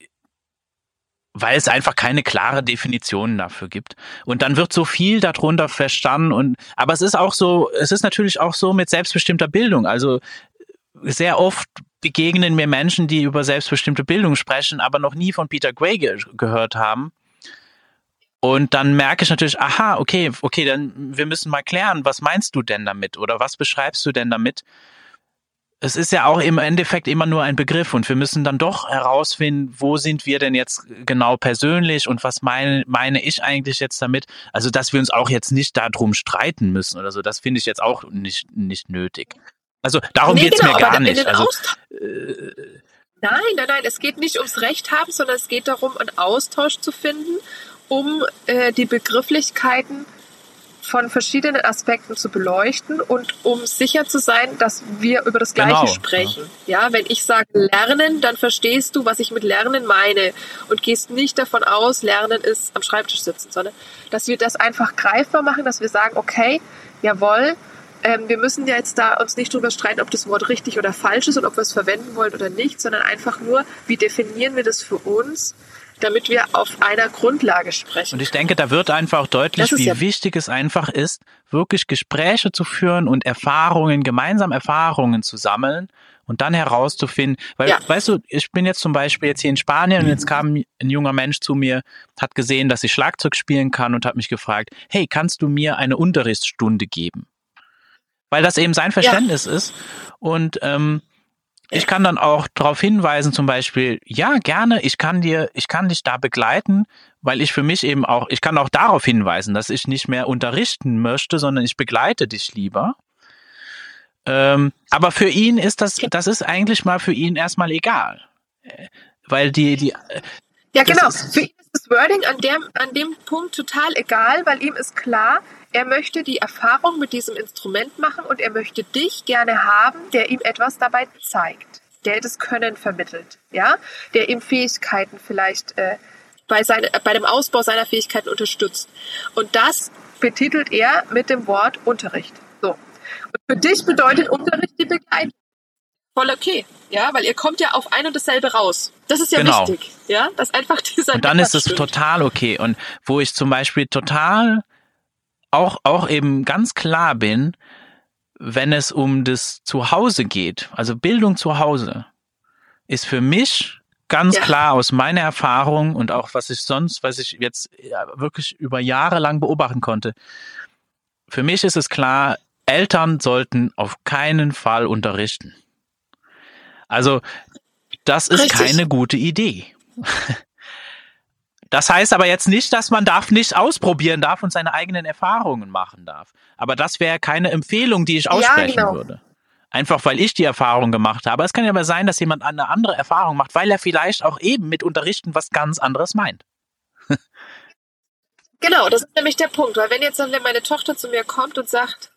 weil es einfach keine klare Definition dafür gibt. Und dann wird so viel darunter verstanden und, aber es ist auch so, es ist natürlich auch so mit selbstbestimmter Bildung. Also sehr oft begegnen mir Menschen, die über selbstbestimmte Bildung sprechen, aber noch nie von Peter Gray ge gehört haben. Und dann merke ich natürlich, aha, okay, okay, dann wir müssen mal klären, was meinst du denn damit oder was beschreibst du denn damit? Es ist ja auch im Endeffekt immer nur ein Begriff und wir müssen dann doch herausfinden, wo sind wir denn jetzt genau persönlich und was meine, meine ich eigentlich jetzt damit? Also, dass wir uns auch jetzt nicht darum streiten müssen oder so, das finde ich jetzt auch nicht, nicht nötig. Also, darum nee, geht's genau, mir gar nicht. Also, äh, nein, nein, nein, es geht nicht ums Recht haben, sondern es geht darum, einen Austausch zu finden, um äh, die Begrifflichkeiten von verschiedenen Aspekten zu beleuchten und um sicher zu sein, dass wir über das Gleiche genau. sprechen. Ja, wenn ich sage lernen, dann verstehst du, was ich mit lernen meine und gehst nicht davon aus, lernen ist am Schreibtisch sitzen, sondern dass wir das einfach greifbar machen, dass wir sagen, okay, jawohl, ähm, wir müssen ja jetzt da uns nicht drüber streiten, ob das Wort richtig oder falsch ist und ob wir es verwenden wollen oder nicht, sondern einfach nur, wie definieren wir das für uns damit wir auf einer Grundlage sprechen. Und ich denke, da wird einfach deutlich, wie ja wichtig es einfach ist, wirklich Gespräche zu führen und Erfahrungen, gemeinsam Erfahrungen zu sammeln und dann herauszufinden, weil, ja. weißt du, ich bin jetzt zum Beispiel jetzt hier in Spanien und jetzt kam ein junger Mensch zu mir, hat gesehen, dass ich Schlagzeug spielen kann und hat mich gefragt, hey, kannst du mir eine Unterrichtsstunde geben? Weil das eben sein Verständnis ja. ist und ähm, ich kann dann auch darauf hinweisen, zum Beispiel, ja, gerne, ich kann dir, ich kann dich da begleiten, weil ich für mich eben auch, ich kann auch darauf hinweisen, dass ich nicht mehr unterrichten möchte, sondern ich begleite dich lieber. Ähm, aber für ihn ist das, das ist eigentlich mal für ihn erstmal egal. Weil die, die. Ja, genau. Für ihn ist das Wording an dem, an dem Punkt total egal, weil ihm ist klar, er möchte die Erfahrung mit diesem Instrument machen und er möchte dich gerne haben, der ihm etwas dabei zeigt, der das Können vermittelt, ja, der ihm Fähigkeiten vielleicht äh, bei, seine, bei dem Ausbau seiner Fähigkeiten unterstützt. Und das betitelt er mit dem Wort Unterricht. So. Und für dich bedeutet Unterricht die Begleitung. Voll okay, ja, weil ihr kommt ja auf ein und dasselbe raus. Das ist ja genau. wichtig, ja, dass einfach dieser. Und dann ist es total okay. Und wo ich zum Beispiel total auch, auch eben ganz klar bin, wenn es um das Zuhause geht, also Bildung zu Hause, ist für mich ganz ja. klar aus meiner Erfahrung und auch was ich sonst, was ich jetzt wirklich über Jahre lang beobachten konnte, für mich ist es klar, Eltern sollten auf keinen Fall unterrichten. Also, das ist Richtig. keine gute Idee. Das heißt aber jetzt nicht, dass man darf nicht ausprobieren darf und seine eigenen Erfahrungen machen darf. Aber das wäre keine Empfehlung, die ich aussprechen ja, genau. würde. Einfach weil ich die Erfahrung gemacht habe. Es kann ja aber sein, dass jemand eine andere Erfahrung macht, weil er vielleicht auch eben mit Unterrichten was ganz anderes meint. genau, das ist nämlich der Punkt. Weil wenn jetzt dann meine Tochter zu mir kommt und sagt,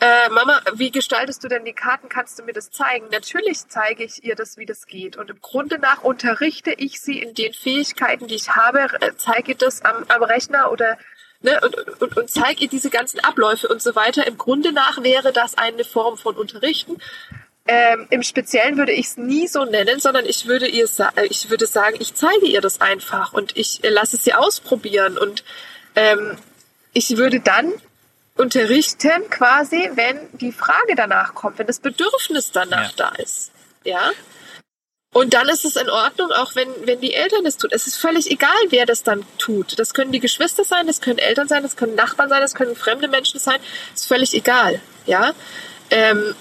äh, Mama, wie gestaltest du denn die Karten? Kannst du mir das zeigen? Natürlich zeige ich ihr das, wie das geht. Und im Grunde nach unterrichte ich sie in den Fähigkeiten, die ich habe, äh, zeige das am, am Rechner oder ne, und, und, und zeige ihr diese ganzen Abläufe und so weiter. Im Grunde nach wäre das eine Form von Unterrichten. Ähm, Im Speziellen würde ich es nie so nennen, sondern ich würde ihr äh, ich würde sagen, ich zeige ihr das einfach und ich äh, lasse sie ausprobieren und ähm, ich würde dann unterrichten quasi, wenn die Frage danach kommt, wenn das Bedürfnis danach ja. da ist. Ja. Und dann ist es in Ordnung, auch wenn, wenn die Eltern es tun. Es ist völlig egal, wer das dann tut. Das können die Geschwister sein, das können Eltern sein, das können Nachbarn sein, das können fremde Menschen sein. Ist völlig egal. Ja. Ähm,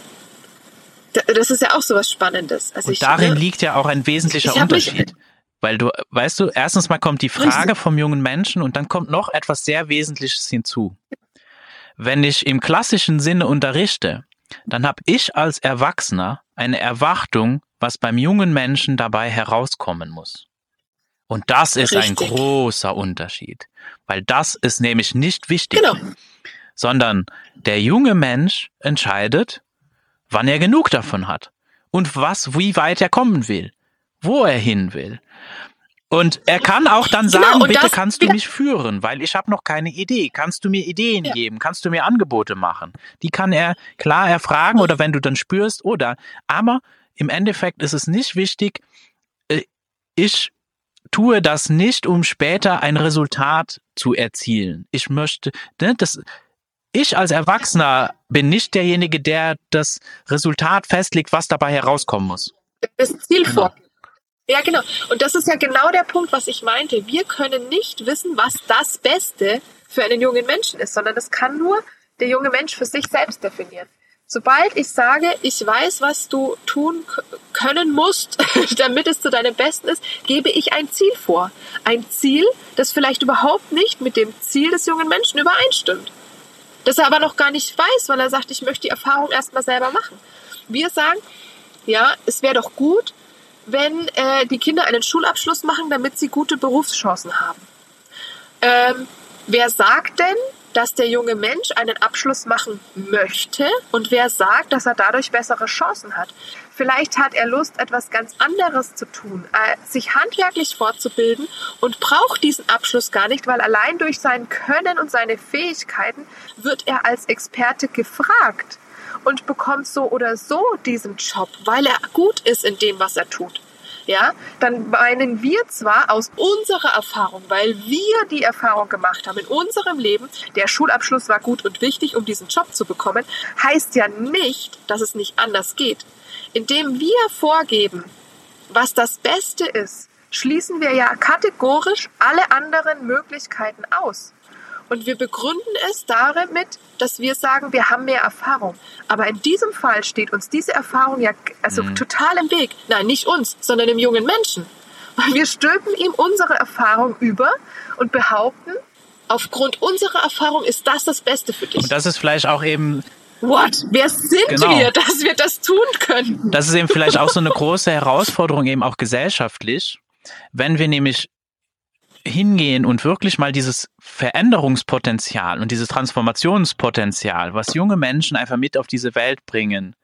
das ist ja auch so was Spannendes. Also Und ich, darin ne, liegt ja auch ein wesentlicher Unterschied. Weil du, weißt du, erstens mal kommt die Frage vom jungen Menschen und dann kommt noch etwas sehr Wesentliches hinzu. Wenn ich im klassischen Sinne unterrichte, dann habe ich als Erwachsener eine Erwartung, was beim jungen Menschen dabei herauskommen muss. Und das ist Richtig. ein großer Unterschied, weil das ist nämlich nicht wichtig, genau. sondern der junge Mensch entscheidet, wann er genug davon hat und was, wie weit er kommen will, wo er hin will. Und er kann auch dann genau, sagen, genau, bitte das, kannst du mich führen, weil ich habe noch keine Idee. Kannst du mir Ideen ja. geben? Kannst du mir Angebote machen? Die kann er klar erfragen oder wenn du dann spürst oder. Aber im Endeffekt ist es nicht wichtig, äh, ich tue das nicht, um später ein Resultat zu erzielen. Ich möchte, ne, das, ich als Erwachsener bin nicht derjenige, der das Resultat festlegt, was dabei herauskommen muss. Das Ziel genau. Ja, genau. Und das ist ja genau der Punkt, was ich meinte. Wir können nicht wissen, was das Beste für einen jungen Menschen ist, sondern das kann nur der junge Mensch für sich selbst definieren. Sobald ich sage, ich weiß, was du tun können musst, damit es zu deinem Besten ist, gebe ich ein Ziel vor. Ein Ziel, das vielleicht überhaupt nicht mit dem Ziel des jungen Menschen übereinstimmt. Das er aber noch gar nicht weiß, weil er sagt, ich möchte die Erfahrung erstmal selber machen. Wir sagen, ja, es wäre doch gut, wenn äh, die Kinder einen Schulabschluss machen, damit sie gute Berufschancen haben. Ähm, wer sagt denn, dass der junge Mensch einen Abschluss machen möchte und wer sagt, dass er dadurch bessere Chancen hat? Vielleicht hat er Lust, etwas ganz anderes zu tun, äh, sich handwerklich fortzubilden und braucht diesen Abschluss gar nicht, weil allein durch sein Können und seine Fähigkeiten wird er als Experte gefragt und bekommt so oder so diesen Job, weil er gut ist in dem, was er tut. Ja, dann meinen wir zwar aus unserer Erfahrung, weil wir die Erfahrung gemacht haben in unserem Leben, der Schulabschluss war gut und wichtig, um diesen Job zu bekommen, heißt ja nicht, dass es nicht anders geht. Indem wir vorgeben, was das Beste ist, schließen wir ja kategorisch alle anderen Möglichkeiten aus. Und wir begründen es damit, dass wir sagen, wir haben mehr Erfahrung. Aber in diesem Fall steht uns diese Erfahrung ja also mhm. total im Weg. Nein, nicht uns, sondern dem jungen Menschen. Weil wir stülpen ihm unsere Erfahrung über und behaupten, aufgrund unserer Erfahrung ist das das Beste für dich. Und das ist vielleicht auch eben What? Wer sind genau. wir, dass wir das tun können? Das ist eben vielleicht auch so eine große Herausforderung, eben auch gesellschaftlich. Wenn wir nämlich hingehen und wirklich mal dieses Veränderungspotenzial und dieses Transformationspotenzial, was junge Menschen einfach mit auf diese Welt bringen,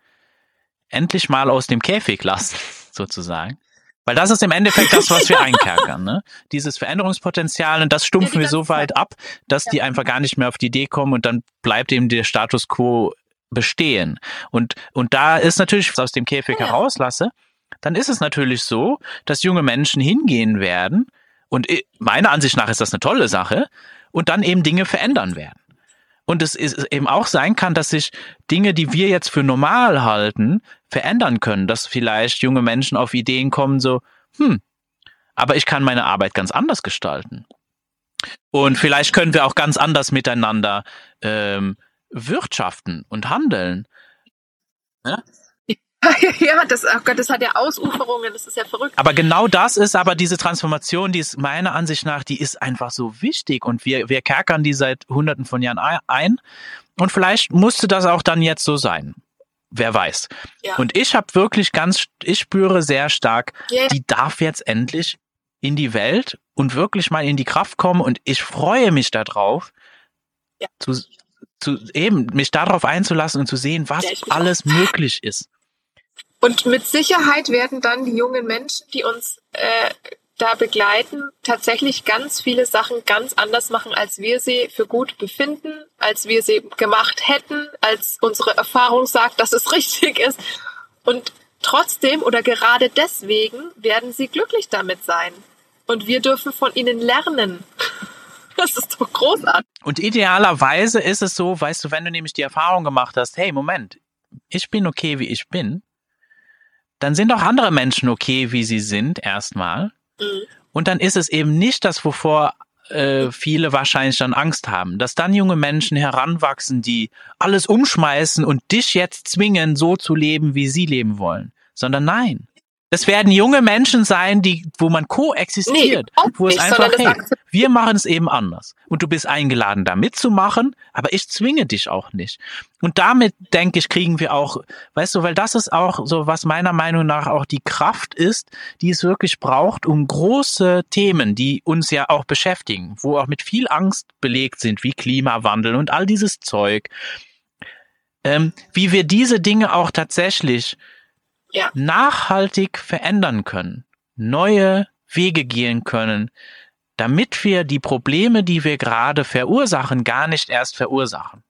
endlich mal aus dem Käfig lassen, sozusagen. Weil das ist im Endeffekt das, was wir einkerkern. Ne? Dieses Veränderungspotenzial und das stumpfen wir so weit ab, dass die einfach gar nicht mehr auf die Idee kommen und dann bleibt eben der Status quo bestehen. Und, und da ist natürlich, was ich aus dem Käfig herauslasse, dann ist es natürlich so, dass junge Menschen hingehen werden, und meiner Ansicht nach ist das eine tolle Sache. Und dann eben Dinge verändern werden. Und es ist eben auch sein kann, dass sich Dinge, die wir jetzt für normal halten, verändern können. Dass vielleicht junge Menschen auf Ideen kommen, so, hm, aber ich kann meine Arbeit ganz anders gestalten. Und vielleicht können wir auch ganz anders miteinander ähm, wirtschaften und handeln. Ja? ja, das, oh Gott, das hat ja Ausuferungen, das ist ja verrückt. Aber genau das ist aber diese Transformation, die ist meiner Ansicht nach, die ist einfach so wichtig und wir, wir kerkern die seit hunderten von Jahren ein und vielleicht musste das auch dann jetzt so sein. Wer weiß. Ja. Und ich habe wirklich ganz, ich spüre sehr stark, yeah. die darf jetzt endlich in die Welt und wirklich mal in die Kraft kommen und ich freue mich darauf, ja. zu, zu eben mich darauf einzulassen und zu sehen, was Ja, alles möglich ist. Und mit Sicherheit werden dann die jungen Menschen, die uns äh, da begleiten, tatsächlich ganz viele Sachen ganz anders machen, als wir sie für gut befinden, als wir sie gemacht hätten, als unsere Erfahrung sagt, dass es richtig ist. Und trotzdem oder gerade deswegen werden sie glücklich damit sein. Und wir dürfen von ihnen lernen. Das ist doch großartig. Und idealerweise ist es so, weißt du, wenn du nämlich die Erfahrung gemacht hast, hey, Moment, ich bin okay, wie ich bin, dann sind auch andere Menschen okay, wie sie sind, erstmal. Mhm. Und dann ist es eben nicht das, wovor äh, viele wahrscheinlich dann Angst haben, dass dann junge Menschen heranwachsen, die alles umschmeißen und dich jetzt zwingen, so zu leben, wie sie leben wollen. Sondern nein. Es werden junge Menschen sein, die, wo man koexistiert, Nee, wo es nicht, einfach, das hey, wir machen es eben anders. Und du bist eingeladen, da mitzumachen, aber ich zwinge dich auch nicht. Und damit, denke ich, kriegen wir auch, weißt du, weil das ist auch so, was meiner Meinung nach auch die Kraft ist, die es wirklich braucht, um große Themen, die uns ja auch beschäftigen, wo auch mit viel Angst belegt sind, wie Klimawandel und all dieses Zeug, ähm, wie wir diese Dinge auch tatsächlich Ja. nachhaltig verändern können, neue Wege gehen können, damit wir die Probleme, die wir gerade verursachen, gar nicht erst verursachen.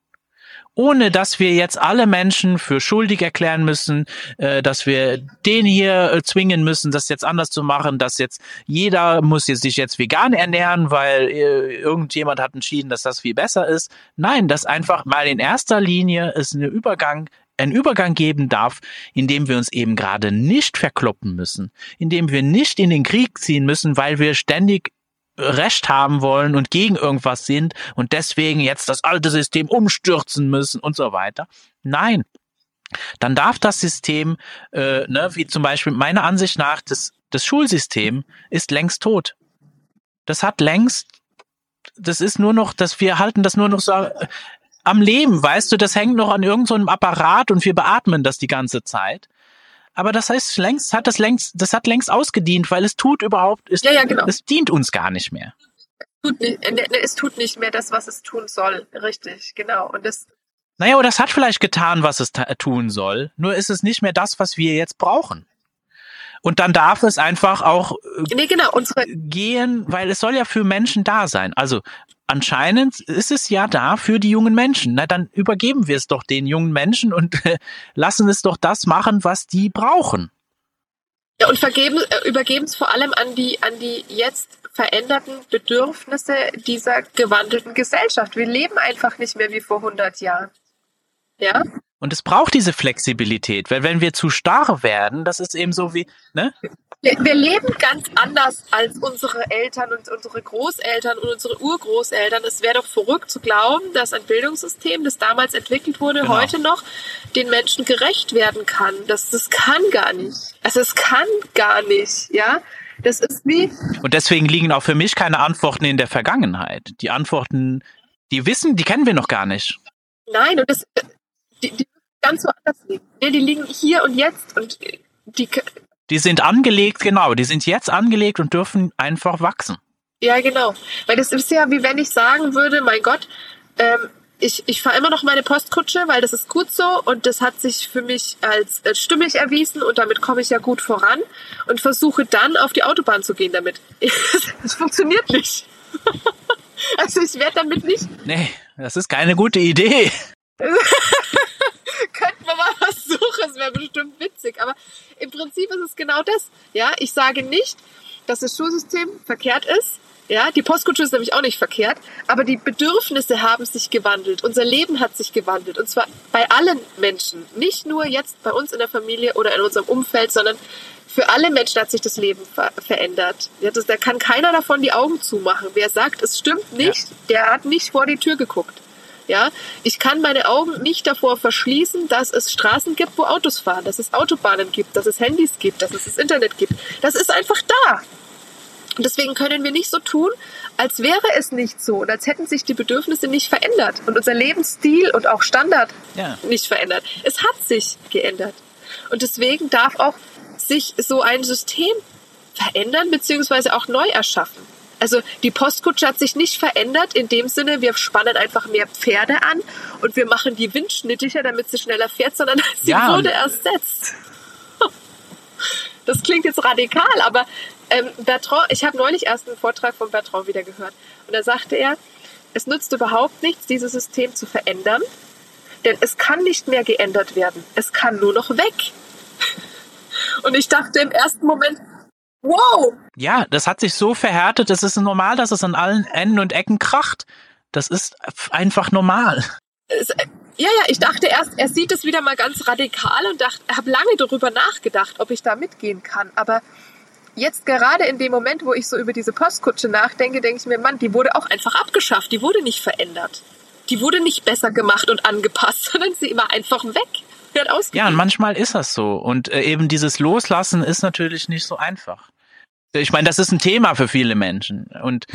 Ohne dass wir jetzt alle Menschen für schuldig erklären müssen, äh, dass wir den hier äh, zwingen müssen, das jetzt anders zu machen, dass jetzt jeder muss jetzt sich jetzt vegan ernähren, weil äh, irgendjemand hat entschieden, dass das viel besser ist. Nein, dass einfach mal in erster Linie es eine Übergang einen Übergang geben darf, in dem wir uns eben gerade nicht verkloppen müssen, in dem wir nicht in den Krieg ziehen müssen, weil wir ständig Recht haben wollen und gegen irgendwas sind und deswegen jetzt das alte System umstürzen müssen und so weiter. Nein. Dann darf das System, äh, ne, wie zum Beispiel meiner Ansicht nach, das, das Schulsystem ist längst tot. Das hat längst, das ist nur noch, dass wir halten das nur noch so am Leben, weißt du, das hängt noch an irgendeinem so Apparat und wir beatmen das die ganze Zeit. Aber das heißt, längst hat das längst, das hat längst ausgedient, weil es tut überhaupt, es, Ja, ja, genau. es dient uns gar nicht mehr. Tut nicht, äh, ne, es tut nicht mehr das, was es tun soll. Richtig, genau. Und das, Naja, oder es hat vielleicht getan, was es tun soll, nur ist es nicht mehr das, was wir jetzt brauchen. Und dann darf es einfach auch äh, nee, genau, gehen, weil es soll ja für Menschen da sein. Also anscheinend ist es ja da für die jungen Menschen. Na, dann übergeben wir es doch den jungen Menschen und äh, lassen es doch das machen, was die brauchen. ja, und vergeben, äh, übergeben es vor allem an die, an die jetzt veränderten Bedürfnisse dieser gewandelten Gesellschaft. Wir leben einfach nicht mehr wie vor 100 Jahren. Ja? Und es braucht diese Flexibilität, weil wenn wir zu starr werden, das ist eben so wie, ne? Wir, wir leben ganz anders als unsere Eltern und unsere Großeltern und unsere Urgroßeltern. Es wäre doch verrückt zu glauben, dass ein Bildungssystem, das damals entwickelt wurde, Genau. heute noch den Menschen gerecht werden kann. Das, das kann gar nicht. Also es kann gar nicht, ja. Das ist wie, Und deswegen liegen auch für mich keine Antworten in der Vergangenheit. Die Antworten, die wissen, die kennen wir noch gar nicht. nein, und das, die, die ganz so anders liegen. Nee, die liegen hier und jetzt und die, Die sind angelegt, genau, die sind jetzt angelegt und dürfen einfach wachsen. Ja, genau. Weil das ist ja, wie wenn ich sagen würde, mein Gott, ähm, ich, ich fahre immer noch meine Postkutsche, weil das ist gut so und das hat sich für mich als äh, stimmig erwiesen und damit komme ich ja gut voran und versuche dann auf die Autobahn zu gehen damit. Das funktioniert nicht. Also ich werde damit nicht, Nee, das ist keine gute Idee. könnten wir mal versuchen, es wäre bestimmt witzig, aber im Prinzip ist es genau das. Ja, ich sage nicht, dass das Schulsystem verkehrt ist. Ja, die Postkutsche ist nämlich auch nicht verkehrt, aber die Bedürfnisse haben sich gewandelt. Unser Leben hat sich gewandelt und zwar bei allen Menschen, nicht nur jetzt bei uns in der Familie oder in unserem Umfeld, sondern für alle Menschen hat sich das Leben ver verändert. Ja, das, da kann keiner davon die Augen zumachen. Wer sagt, es stimmt nicht, der hat nicht vor die Tür geguckt. Ja, ich kann meine Augen nicht davor verschließen, dass es Straßen gibt, wo Autos fahren, dass es Autobahnen gibt, dass es Handys gibt, dass es das Internet gibt. Das ist einfach da. Und deswegen können wir nicht so tun, als wäre es nicht so und als hätten sich die Bedürfnisse nicht verändert und unser Lebensstil und auch Standard Ja. nicht verändert. Es hat sich geändert. Und deswegen darf auch sich so ein System verändern beziehungsweise auch neu erschaffen. Also die Postkutsche hat sich nicht verändert in dem Sinne, wir spannen einfach mehr Pferde an und wir machen die windschnittiger, damit sie schneller fährt, sondern sie Ja, wurde ersetzt. Das klingt jetzt radikal, aber ähm, Bertrand, ich habe neulich erst einen Vortrag von Bertrand wieder gehört und da sagte er, es nützt überhaupt nichts, dieses System zu verändern, denn es kann nicht mehr geändert werden. Es kann nur noch weg. Und ich dachte im ersten Moment, wow, Ja, das hat sich so verhärtet, es ist normal, dass es an allen Enden und Ecken kracht. Das ist einfach normal. es, ja, ja, ich dachte erst, er sieht es wieder mal ganz radikal und dachte, habe lange darüber nachgedacht, ob ich da mitgehen kann. Aber jetzt gerade in dem Moment, wo ich so über diese Postkutsche nachdenke, denke ich mir, Mann, die wurde auch einfach abgeschafft. Die wurde nicht verändert. Die wurde nicht besser gemacht und angepasst, sondern sie war einfach weg. Ja, und manchmal ist das so. Und äh, eben dieses Loslassen ist natürlich nicht so einfach. Ich meine, das ist ein Thema für viele Menschen. Und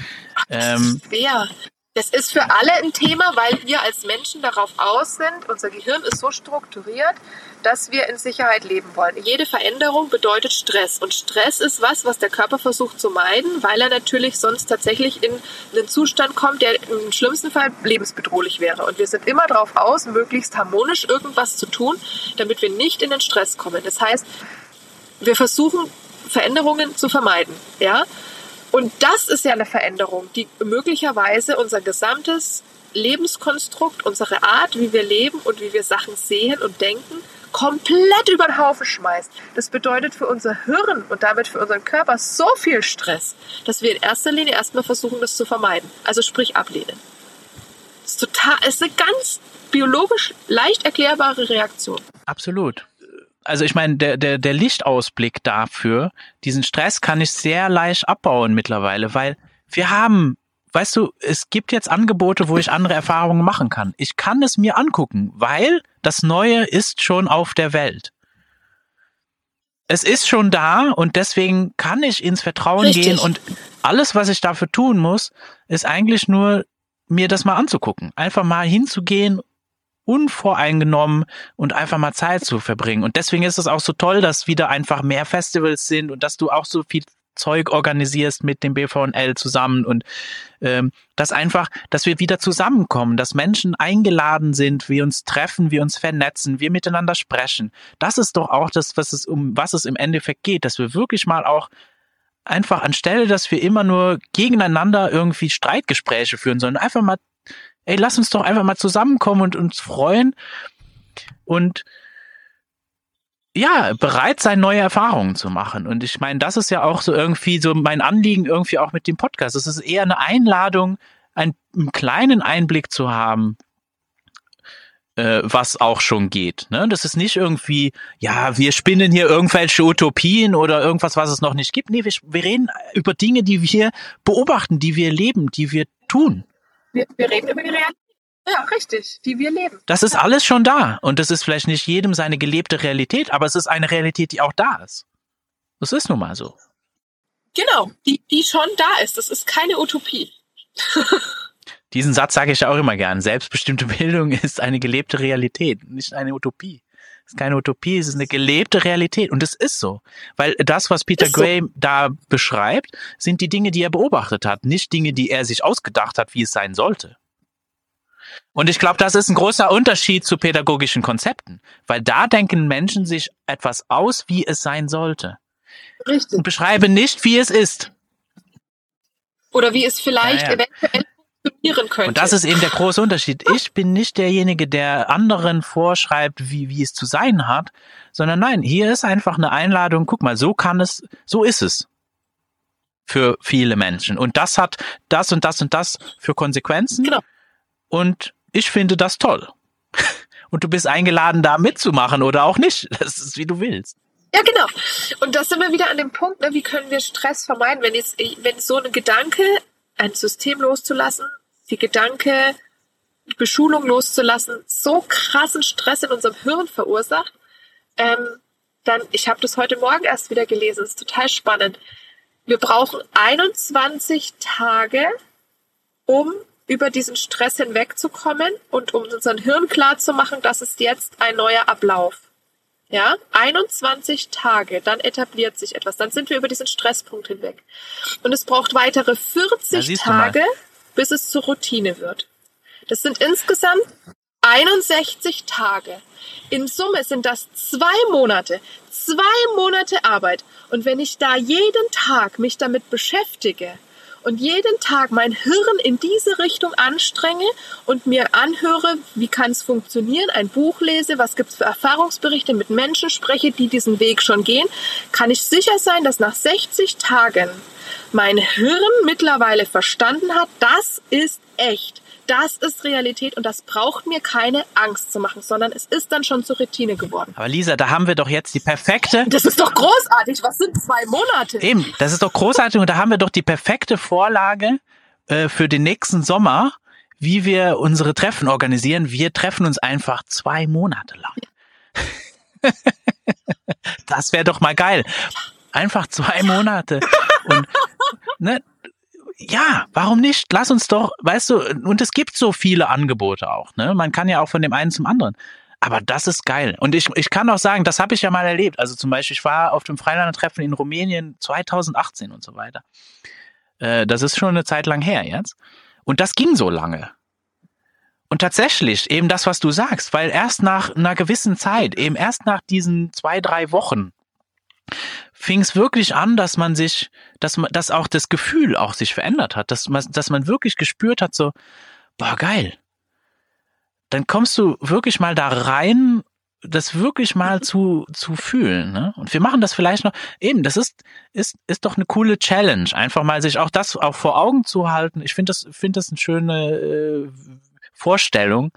ähm, schwer. Das ist für alle ein Thema, weil wir als Menschen darauf aus sind, unser Gehirn ist so strukturiert, dass wir in Sicherheit leben wollen. Jede Veränderung bedeutet Stress. Und Stress ist was, was der Körper versucht zu meiden, weil er natürlich sonst tatsächlich in einen Zustand kommt, der im schlimmsten Fall lebensbedrohlich wäre. Und wir sind immer darauf aus, möglichst harmonisch irgendwas zu tun, damit wir nicht in den Stress kommen. Das heißt, wir versuchen Veränderungen zu vermeiden, ja. Und das ist ja eine Veränderung, die möglicherweise unser gesamtes Lebenskonstrukt, unsere Art, wie wir leben und wie wir Sachen sehen und denken, komplett über den Haufen schmeißt. Das bedeutet für unser Hirn und damit für unseren Körper so viel Stress, dass wir in erster Linie erstmal versuchen, das zu vermeiden. Also sprich ablehnen. Das ist total, ist eine ganz biologisch leicht erklärbare Reaktion. absolut. Also ich meine, der, der, der Lichtausblick dafür, diesen Stress kann ich sehr leicht abbauen mittlerweile, weil wir haben, weißt du, es gibt jetzt Angebote, wo ich andere Erfahrungen machen kann. Ich kann es mir angucken, weil das Neue ist schon auf der Welt. Es ist schon da und deswegen kann ich ins Vertrauen Richtig. gehen und alles, was ich dafür tun muss, ist eigentlich nur mir das mal anzugucken. Einfach mal hinzugehen unvoreingenommen und einfach mal Zeit zu verbringen. Und deswegen ist es auch so toll, dass wieder einfach mehr Festivals sind und dass du auch so viel Zeug organisierst mit dem BVNL zusammen und ähm, dass einfach, dass wir wieder zusammenkommen, dass Menschen eingeladen sind, wir uns treffen, wir uns vernetzen, wir miteinander sprechen. Das ist doch auch das, was es um was es im Endeffekt geht, dass wir wirklich mal auch einfach anstelle, dass wir immer nur gegeneinander irgendwie Streitgespräche führen, sondern einfach mal ey, lass uns doch einfach mal zusammenkommen und uns freuen und ja, bereit sein, neue Erfahrungen zu machen. Und ich meine, das ist ja auch so irgendwie so mein Anliegen irgendwie auch mit dem Podcast. Es ist eher eine Einladung, einen, einen kleinen Einblick zu haben, äh, was auch schon geht. Ne? Das ist nicht irgendwie, ja, wir spinnen hier irgendwelche Utopien oder irgendwas, was es noch nicht gibt. Nee, wir, wir reden über Dinge, die wir beobachten, die wir leben, die wir tun. Wir, wir reden über die Realität. Ja, richtig, wie wir leben. Das ist alles schon da. Und das ist vielleicht nicht jedem seine gelebte Realität, aber es ist eine Realität, die auch da ist. Das ist nun mal so. Genau, die, die schon da ist. Das ist keine Utopie. Diesen Satz sage ich auch immer gern. Selbstbestimmte Bildung ist eine gelebte Realität, nicht eine Utopie. Ist keine Utopie, es ist eine gelebte Realität. Und es ist so. Weil das, was Peter so. Gray da beschreibt, sind die Dinge, die er beobachtet hat, nicht Dinge, die er sich ausgedacht hat, wie es sein sollte. Und ich glaube, das ist ein großer Unterschied zu pädagogischen Konzepten, weil da denken Menschen sich etwas aus, wie es sein sollte. Richtig. Und beschreibe nicht, wie es ist. Oder wie es vielleicht Ja, ja. eventuell funktionieren könnte. Und das ist eben der große Unterschied. Ich bin nicht derjenige, der anderen vorschreibt, wie, wie es zu sein hat, sondern nein, hier ist einfach eine Einladung. Guck mal, so kann es, so ist es für viele Menschen. Und das hat das und das und das für Konsequenzen. Genau. Und ich finde das toll. Und du bist eingeladen, da mitzumachen oder auch nicht. Das ist, wie du willst. Ja, genau. Und da sind wir wieder an dem Punkt, ne, wie können wir Stress vermeiden, wenn jetzt, wenn so ein Gedanke, ein System loszulassen, die Gedanke, Beschulung loszulassen, so krassen Stress in unserem Hirn verursacht, ähm, dann, ich habe das heute Morgen erst wieder gelesen, ist total spannend. Wir brauchen 21 Tage, um über diesen Stress hinwegzukommen und um unseren Hirn klar zu machen, das ist jetzt ein neuer Ablauf. Ja, 21 Tage, dann etabliert sich etwas, dann sind wir über diesen Stresspunkt hinweg. Und es braucht weitere 40 Tage, bis es zur Routine wird. Das sind insgesamt 61 Tage. In Summe sind das zwei Monate. Zwei Monate Arbeit. Und wenn ich da jeden Tag mich damit beschäftige, und jeden Tag mein Hirn in diese Richtung anstrenge und mir anhöre, wie kann es funktionieren, ein Buch lese, was gibt es für Erfahrungsberichte, mit Menschen spreche, die diesen Weg schon gehen, kann ich sicher sein, dass nach 60 Tagen mein Hirn mittlerweile verstanden hat, das ist echt das ist Realität und das braucht mir keine Angst zu machen, sondern es ist dann schon zur Routine geworden. Aber Lisa, da haben wir doch jetzt die perfekte. Das ist doch großartig. Was sind zwei Monate? Eben, das ist doch großartig und da haben wir doch die perfekte Vorlage äh, für den nächsten Sommer, wie wir unsere Treffen organisieren. Wir treffen uns einfach zwei Monate lang. das wäre doch mal geil. Einfach zwei Monate. Und ne, ja, warum nicht? Lass uns doch, weißt du, und es gibt so viele Angebote auch, ne? Man kann ja auch von dem einen zum anderen. Aber das ist geil. Und ich, ich kann auch sagen, das habe ich ja mal erlebt. Also zum Beispiel, ich war auf dem Freilandertreffen in Rumänien 2018 und so weiter. Äh, das ist schon eine Zeit lang her jetzt. Und das ging so lange. Und tatsächlich, eben das, was du sagst, weil erst nach einer gewissen Zeit, eben erst nach diesen zwei, drei Wochen, fing es wirklich an, dass man sich, dass man, dass auch das Gefühl auch sich verändert hat, dass man, dass man wirklich gespürt hat, so, boah, geil. Dann kommst du wirklich mal da rein, das wirklich mal mhm. zu, zu fühlen. Ne? Und wir machen das vielleicht noch, eben, das ist, ist, ist doch eine coole Challenge, einfach mal sich auch das auch vor Augen zu halten. Ich finde das, finde das eine schöne äh, Vorstellung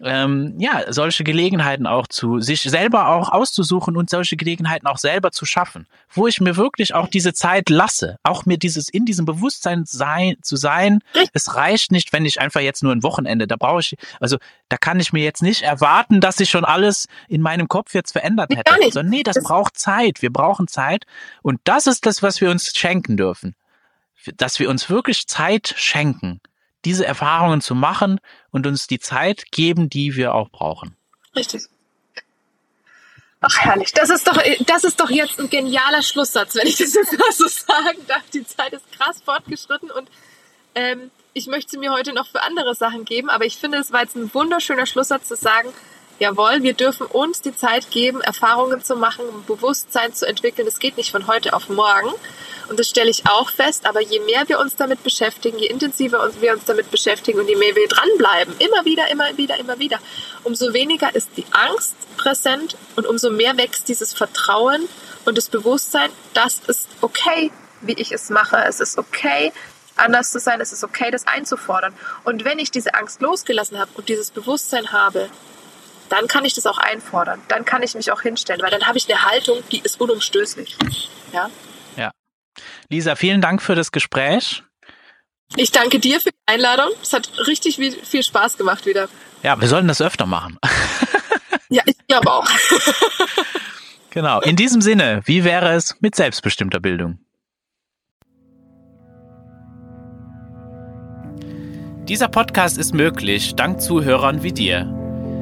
ähm, ja, solche Gelegenheiten auch zu, sich selber auch auszusuchen und solche Gelegenheiten auch selber zu schaffen, wo ich mir wirklich auch diese Zeit lasse, auch mir dieses in diesem Bewusstsein sein, zu sein. Es reicht nicht, wenn ich einfach jetzt nur ein Wochenende, da brauche ich, also da kann ich mir jetzt nicht erwarten, dass sich schon alles in meinem Kopf jetzt verändert hätte. Nee, also, nee, das braucht Zeit. Wir brauchen Zeit. Und das ist das, was wir uns schenken dürfen. Dass wir uns wirklich Zeit schenken diese Erfahrungen zu machen und uns die Zeit geben, die wir auch brauchen. Richtig. Ach herrlich, das ist doch, das ist doch jetzt ein genialer Schlusssatz, wenn ich das jetzt mal so sagen darf. Die Zeit ist krass fortgeschritten und ähm, ich möchte sie mir heute noch für andere Sachen geben, aber ich finde, es war jetzt ein wunderschöner Schlusssatz zu sagen, jawohl, wir dürfen uns die Zeit geben, Erfahrungen zu machen, Bewusstsein zu entwickeln. Das geht nicht von heute auf morgen. Und das stelle ich auch fest. Aber je mehr wir uns damit beschäftigen, je intensiver wir uns damit beschäftigen und je mehr wir dranbleiben, immer wieder, immer wieder, immer wieder, umso weniger ist die Angst präsent und umso mehr wächst dieses Vertrauen und das Bewusstsein, das ist okay, wie ich es mache. Es ist okay, anders zu sein. Es ist okay, das einzufordern. Und wenn ich diese Angst losgelassen habe und dieses Bewusstsein habe, dann kann ich das auch einfordern. Dann kann ich mich auch hinstellen, weil dann habe ich eine Haltung, die ist unumstößlich. Ja. Lisa, vielen Dank für das Gespräch. Ich danke dir für die Einladung. Es hat richtig viel Spaß gemacht wieder. Ja, wir sollten das öfter machen. ja, ich glaube auch. genau. In diesem Sinne, wie wäre es mit selbstbestimmter Bildung? Dieser Podcast ist möglich dank Zuhörern wie dir.